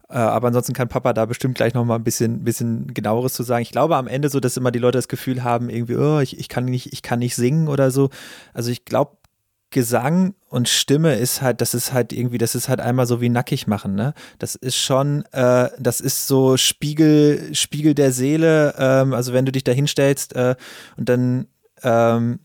Äh, aber ansonsten kann Papa da bestimmt gleich nochmal ein bisschen, bisschen genaueres zu sagen. Ich glaube am Ende so, dass immer die Leute das Gefühl haben, irgendwie, oh, ich, ich, kann, nicht, ich kann nicht singen oder so. Also ich glaube, Gesang und Stimme ist halt, das ist halt irgendwie, das ist halt einmal so wie nackig machen, ne? Das ist schon, äh, das ist so Spiegel, Spiegel der Seele. Ähm, also wenn du dich da hinstellst äh, und dann ähm,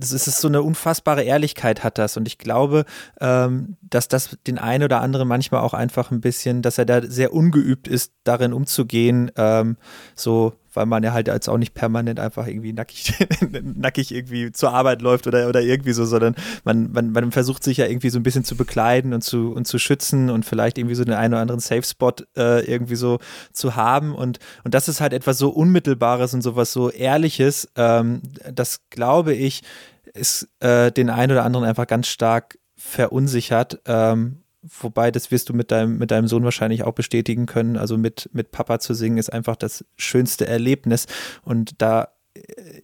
es ist so eine unfassbare Ehrlichkeit hat das. Und ich glaube, ähm, dass das den einen oder anderen manchmal auch einfach ein bisschen, dass er da sehr ungeübt ist, darin umzugehen, ähm, so weil man ja halt als auch nicht permanent einfach irgendwie nackig, (laughs) nackig irgendwie zur Arbeit läuft oder, oder irgendwie so, sondern man, man, man versucht sich ja irgendwie so ein bisschen zu bekleiden und zu, und zu schützen und vielleicht irgendwie so den einen oder anderen Safe-Spot äh, irgendwie so zu haben. Und, und das ist halt etwas so Unmittelbares und sowas so Ehrliches, ähm, das glaube ich, ist äh, den einen oder anderen einfach ganz stark verunsichert. Ähm, wobei das wirst du mit deinem, mit deinem Sohn wahrscheinlich auch bestätigen können. Also mit, mit Papa zu singen ist einfach das schönste Erlebnis. Und da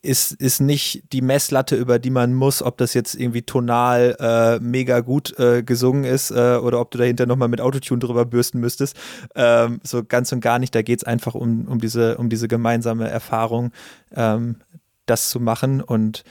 ist, ist nicht die Messlatte, über die man muss, ob das jetzt irgendwie tonal äh, mega gut äh, gesungen ist äh, oder ob du dahinter nochmal mit Autotune drüber bürsten müsstest. Ähm, so ganz und gar nicht. Da geht es einfach um, um, diese, um diese gemeinsame Erfahrung, ähm, das zu machen. Und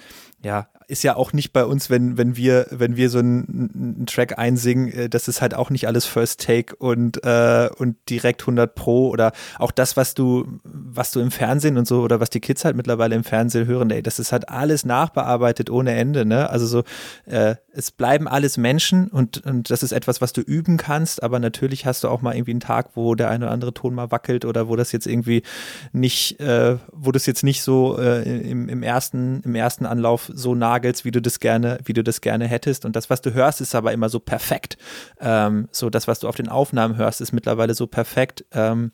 ja, ist ja auch nicht bei uns, wenn, wenn wir, wenn wir so einen, einen Track einsingen, äh, das ist halt auch nicht alles First Take und, äh, und direkt 100 Pro oder auch das, was du, was du im Fernsehen und so oder was die Kids halt mittlerweile im Fernsehen hören, ey, das ist halt alles nachbearbeitet ohne Ende, ne? Also so, äh, es bleiben alles Menschen und, und das ist etwas, was du üben kannst, aber natürlich hast du auch mal irgendwie einen Tag, wo der eine oder andere Ton mal wackelt oder wo das jetzt irgendwie nicht, äh, wo das jetzt nicht so äh, im, im, ersten, im ersten Anlauf so nah nagelst, wie du das gerne, wie du das gerne hättest. Und das, was du hörst, ist aber immer so perfekt. Ähm, so das, was du auf den Aufnahmen hörst, ist mittlerweile so perfekt. Ähm,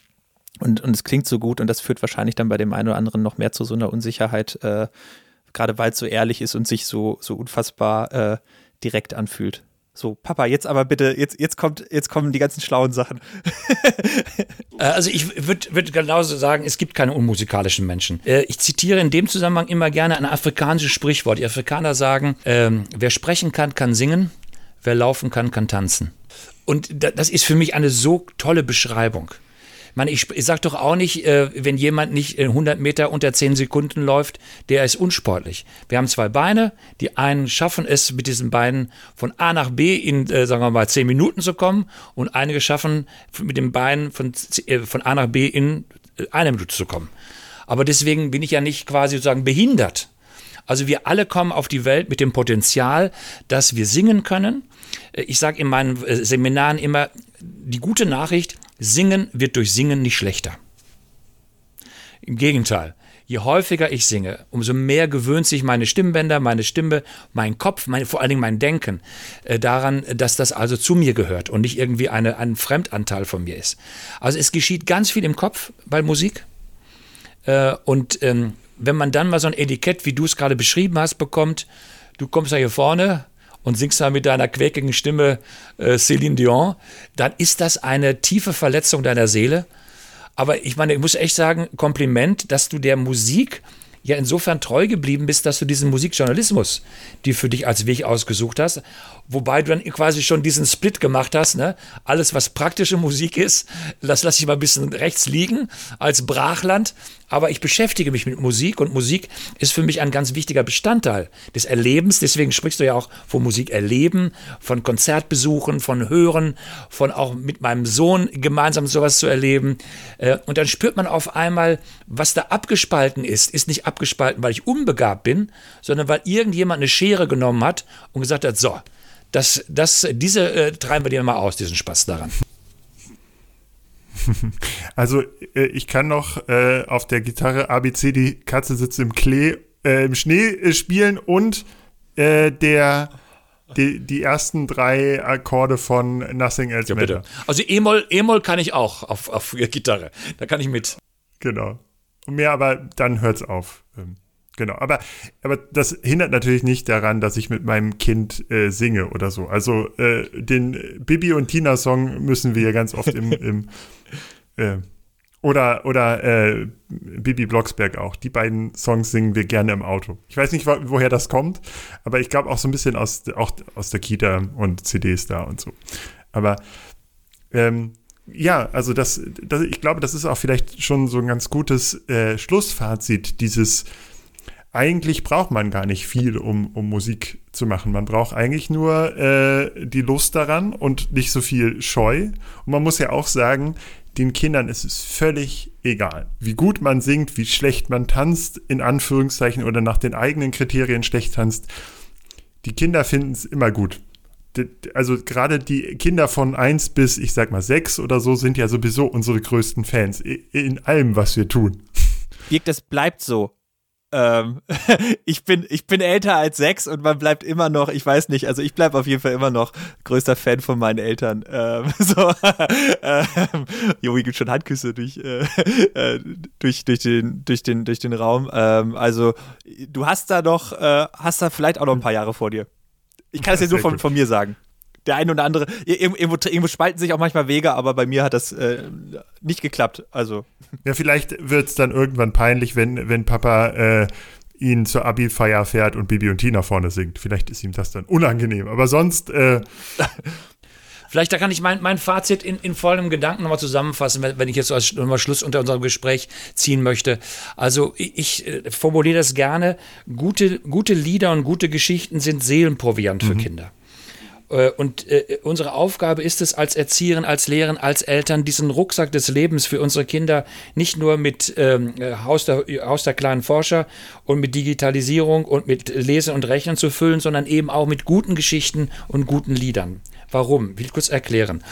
und, und es klingt so gut und das führt wahrscheinlich dann bei dem einen oder anderen noch mehr zu so einer Unsicherheit, äh, gerade weil es so ehrlich ist und sich so, so unfassbar äh, direkt anfühlt. So, Papa, jetzt aber bitte, jetzt, jetzt kommt, jetzt kommen die ganzen schlauen Sachen. (laughs) Äh, also ich würde würd genauso sagen, es gibt keine unmusikalischen Menschen. Äh, ich zitiere in dem Zusammenhang immer gerne ein afrikanisches Sprichwort. Die Afrikaner sagen, ähm, wer sprechen kann, kann singen, wer laufen kann, kann tanzen. Und das ist für mich eine so tolle Beschreibung meine, ich, ich sage doch auch nicht, äh, wenn jemand nicht 100 Meter unter 10 Sekunden läuft, der ist unsportlich. Wir haben zwei Beine, die einen schaffen es mit diesen Beinen von A nach B in, äh, sagen wir mal, 10 Minuten zu kommen und einige schaffen mit den Beinen von, äh, von A nach B in äh, einer Minute zu kommen. Aber deswegen bin ich ja nicht quasi sozusagen behindert. Also wir alle kommen auf die Welt mit dem Potenzial, dass wir singen können. Äh, ich sage in meinen äh, Seminaren immer, die gute Nachricht, Singen wird durch Singen nicht schlechter. Im Gegenteil. Je häufiger ich singe, umso mehr gewöhnt sich meine Stimmbänder, meine Stimme, mein Kopf, mein, vor allen Dingen mein Denken äh, daran, dass das also zu mir gehört und nicht irgendwie eine, ein Fremdanteil von mir ist. Also es geschieht ganz viel im Kopf bei Musik. Äh, und ähm, wenn man dann mal so ein Etikett, wie du es gerade beschrieben hast, bekommt, du kommst da hier vorne, und singst da mit deiner quäkigen Stimme äh, Céline Dion, dann ist das eine tiefe Verletzung deiner Seele. Aber ich meine, ich muss echt sagen, Kompliment, dass du der Musik ja insofern treu geblieben bist, dass du diesen Musikjournalismus, die für dich als Weg ausgesucht hast, wobei du dann quasi schon diesen Split gemacht hast, ne? Alles, was praktische Musik ist, das lasse ich mal ein bisschen rechts liegen als Brachland aber ich beschäftige mich mit Musik und Musik ist für mich ein ganz wichtiger Bestandteil des Erlebens. Deswegen sprichst du ja auch von Musik erleben, von Konzertbesuchen, von Hören, von auch mit meinem Sohn gemeinsam sowas zu erleben. Äh, und dann spürt man auf einmal, was da abgespalten ist, ist nicht abgespalten, weil ich unbegabt bin, sondern weil irgendjemand eine Schere genommen hat und gesagt hat, so, das, das, diese äh, treiben wir dir mal aus, diesen Spaß daran. (laughs) Also äh, ich kann noch äh, auf der Gitarre ABC die Katze sitzt im Klee, äh, im Schnee äh, spielen und äh, der die, die ersten drei Akkorde von Nothing Else ja, Matter. Also E-Moll E kann ich auch auf, auf Gitarre. Da kann ich mit. Genau. Und mehr, aber dann hört's auf. Genau. Aber, aber das hindert natürlich nicht daran, dass ich mit meinem Kind äh, singe oder so. Also äh, den Bibi und Tina Song müssen wir ja ganz oft im, (laughs) im äh, oder oder äh, Bibi Blocksberg auch. Die beiden Songs singen wir gerne im Auto. Ich weiß nicht, wo, woher das kommt, aber ich glaube auch so ein bisschen aus, auch aus der Kita und CDs da und so. Aber ähm, ja, also das, das, ich glaube, das ist auch vielleicht schon so ein ganz gutes äh, Schlussfazit dieses eigentlich braucht man gar nicht viel, um, um Musik zu machen. Man braucht eigentlich nur äh, die Lust daran und nicht so viel Scheu. Und man muss ja auch sagen, den Kindern ist es völlig egal, wie gut man singt, wie schlecht man tanzt, in Anführungszeichen, oder nach den eigenen Kriterien schlecht tanzt. Die Kinder finden es immer gut. Also gerade die Kinder von 1 bis, ich sag mal, 6 oder so sind ja sowieso unsere größten Fans in allem, was wir tun. Birk, das bleibt so. Ähm, (laughs) ich, bin, ich bin älter als sechs und man bleibt immer noch, ich weiß nicht, also ich bleibe auf jeden Fall immer noch größter Fan von meinen Eltern. Ähm, (laughs) so, ähm, Joey gibt schon Handküsse durch, äh, äh, durch, durch, den, durch, den, durch den Raum. Ähm, also du hast da noch, äh, hast da vielleicht auch noch ein paar Jahre vor dir. Ich kann es ja nur von, von mir sagen der eine oder andere, irgendwo, irgendwo, spalten sich auch manchmal Wege, aber bei mir hat das äh, nicht geklappt. Also. Ja, vielleicht wird es dann irgendwann peinlich, wenn, wenn Papa äh, ihn zur Abi-Feier fährt und Bibi und Tina vorne singt. Vielleicht ist ihm das dann unangenehm. Aber sonst. Äh, (laughs) Vielleicht da kann ich mein, mein Fazit in, in vollem Gedanken nochmal zusammenfassen, wenn, wenn ich jetzt als nochmal Schluss unter unserem Gespräch ziehen möchte. Also ich, ich äh, formuliere das gerne. Gute, gute Lieder und gute Geschichten sind Seelenproviant für mhm. Kinder. Äh, und äh, unsere Aufgabe ist es, als Erzieherin, als Lehrerin, als Eltern, diesen Rucksack des Lebens für unsere Kinder nicht nur mit ähm, äh, Haus, der, Haus der kleinen Forscher und mit Digitalisierung und mit Lesen und Rechnen zu füllen, sondern eben auch mit guten Geschichten und guten Liedern. Warum? Will ich kurz erklären.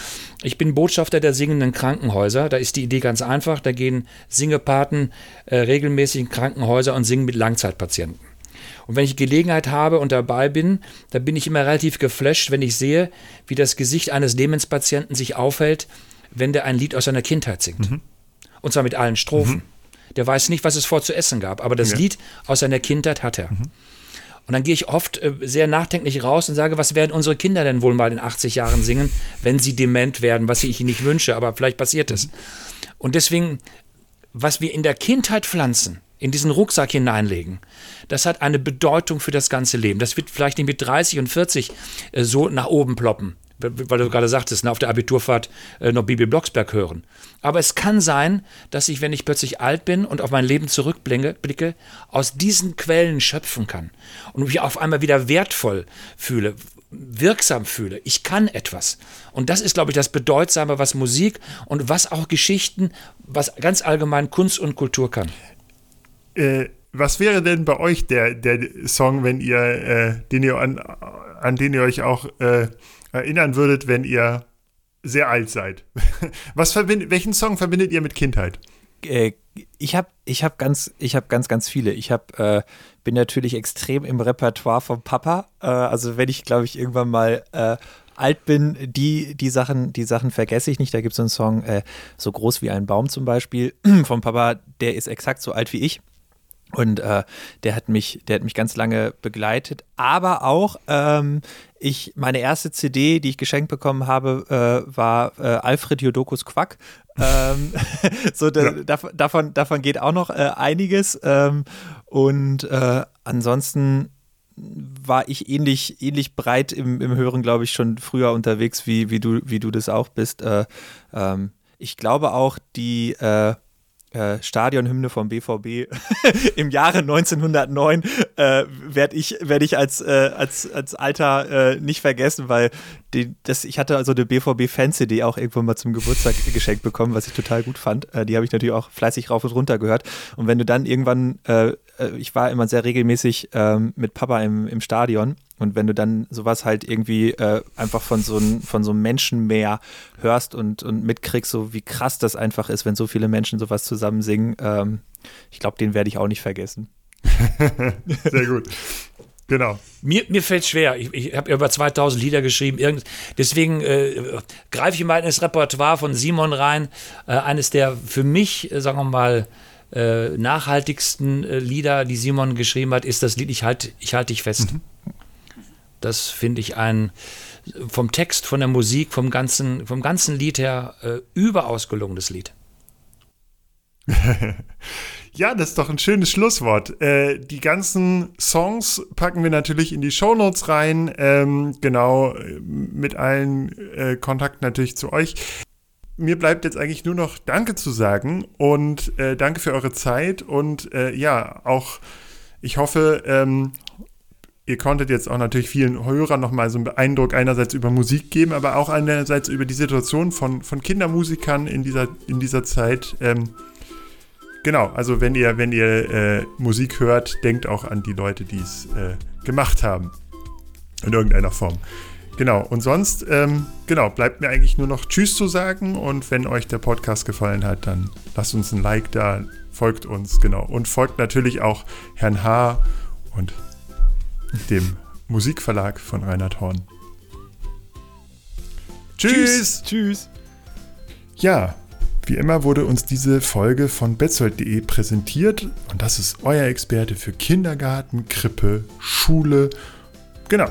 Ich bin Botschafter der singenden Krankenhäuser. Da ist die Idee ganz einfach. Da gehen Singepaten äh, regelmäßig in Krankenhäuser und singen mit Langzeitpatienten. Und wenn ich Gelegenheit habe und dabei bin, dann bin ich immer relativ geflasht, wenn ich sehe, wie das Gesicht eines Demenspatienten sich aufhält, wenn der ein Lied aus seiner Kindheit singt. Mhm. Und zwar mit allen Strophen. Mhm. Der weiß nicht, was es vor zu essen gab, aber das ja. Lied aus seiner Kindheit hat er. Mhm. Und dann gehe ich oft äh, sehr nachdenklich raus und sage, was werden unsere Kinder denn wohl mal in 80 Jahren singen, wenn sie dement werden, was ich ihnen nicht wünsche, aber vielleicht passiert es. Und deswegen, was wir in der Kindheit pflanzen, in diesen Rucksack hineinlegen, das hat eine Bedeutung für das ganze Leben. Das wird vielleicht nicht mit 30 und 40 äh, so nach oben ploppen weil du gerade sagtest, ne, auf der Abiturfahrt äh, noch Bibi Blocksberg hören. Aber es kann sein, dass ich, wenn ich plötzlich alt bin und auf mein Leben zurückblicke, aus diesen Quellen schöpfen kann und mich auf einmal wieder wertvoll fühle, wirksam fühle. Ich kann etwas. Und das ist, glaube ich, das Bedeutsame, was Musik und was auch Geschichten, was ganz allgemein Kunst und Kultur kann. Äh, was wäre denn bei euch der, der Song, wenn ihr, äh, den ihr an, an den ihr euch auch äh, erinnern würdet, wenn ihr sehr alt seid. (laughs) Was verbindet, welchen Song verbindet ihr mit Kindheit? Äh, ich habe ich hab ganz, hab ganz, ganz viele. Ich hab, äh, bin natürlich extrem im Repertoire vom Papa. Äh, also wenn ich, glaube ich, irgendwann mal äh, alt bin, die, die, Sachen, die Sachen vergesse ich nicht. Da gibt es einen Song, äh, so groß wie ein Baum zum Beispiel, (clears throat) vom Papa, der ist exakt so alt wie ich. Und äh, der hat mich, der hat mich ganz lange begleitet. Aber auch ähm, ich, meine erste CD, die ich geschenkt bekommen habe, äh, war äh, Alfred Jodokus Quack. ähm, (laughs) so da, ja. davon, davon geht auch noch äh, einiges. Ähm, und äh, ansonsten war ich ähnlich, ähnlich breit im, im Hören, glaube ich, schon früher unterwegs, wie, wie, du, wie du das auch bist. Äh, ähm, ich glaube auch, die äh, Stadionhymne vom BVB (laughs) im Jahre 1909 äh, werde ich, werd ich als, äh, als, als Alter äh, nicht vergessen, weil die, das, ich hatte also eine BVB-Fan-CD auch irgendwann mal zum Geburtstag (laughs) geschenkt bekommen, was ich total gut fand. Äh, die habe ich natürlich auch fleißig rauf und runter gehört. Und wenn du dann irgendwann, ich war immer sehr regelmäßig ähm, mit Papa im, im Stadion und wenn du dann sowas halt irgendwie äh, einfach von so, ein, von so einem Menschenmeer hörst und, und mitkriegst, so wie krass das einfach ist, wenn so viele Menschen sowas zusammen singen, ähm, ich glaube, den werde ich auch nicht vergessen. (laughs) Sehr gut. Genau. Mir, mir fällt schwer. Ich, ich habe über 2000 Lieder geschrieben. Irgend, deswegen äh, greife ich mal in das Repertoire von Simon rein. Äh, eines der für mich, äh, sagen wir mal, äh, nachhaltigsten äh, Lieder, die Simon geschrieben hat, ist das Lied Ich halte ich halt dich fest. Mhm. Das finde ich ein vom Text, von der Musik, vom ganzen, vom ganzen Lied her äh, überaus gelungenes Lied. (laughs) ja, das ist doch ein schönes Schlusswort. Äh, die ganzen Songs packen wir natürlich in die Shownotes rein. Ähm, genau, mit allen äh, Kontakten natürlich zu euch. Mir bleibt jetzt eigentlich nur noch Danke zu sagen und äh, danke für eure Zeit und äh, ja, auch ich hoffe, ähm, ihr konntet jetzt auch natürlich vielen Hörern nochmal so einen Eindruck einerseits über Musik geben, aber auch einerseits über die Situation von, von Kindermusikern in dieser, in dieser Zeit. Ähm, genau, also wenn ihr, wenn ihr äh, Musik hört, denkt auch an die Leute, die es äh, gemacht haben. In irgendeiner Form. Genau, und sonst, ähm, genau, bleibt mir eigentlich nur noch Tschüss zu sagen und wenn euch der Podcast gefallen hat, dann lasst uns ein Like da, folgt uns, genau. Und folgt natürlich auch Herrn H. und dem Musikverlag von Reinhard Horn. Tschüss. Tschüss. Ja, wie immer wurde uns diese Folge von betzold.de präsentiert und das ist euer Experte für Kindergarten, Krippe, Schule. Genau.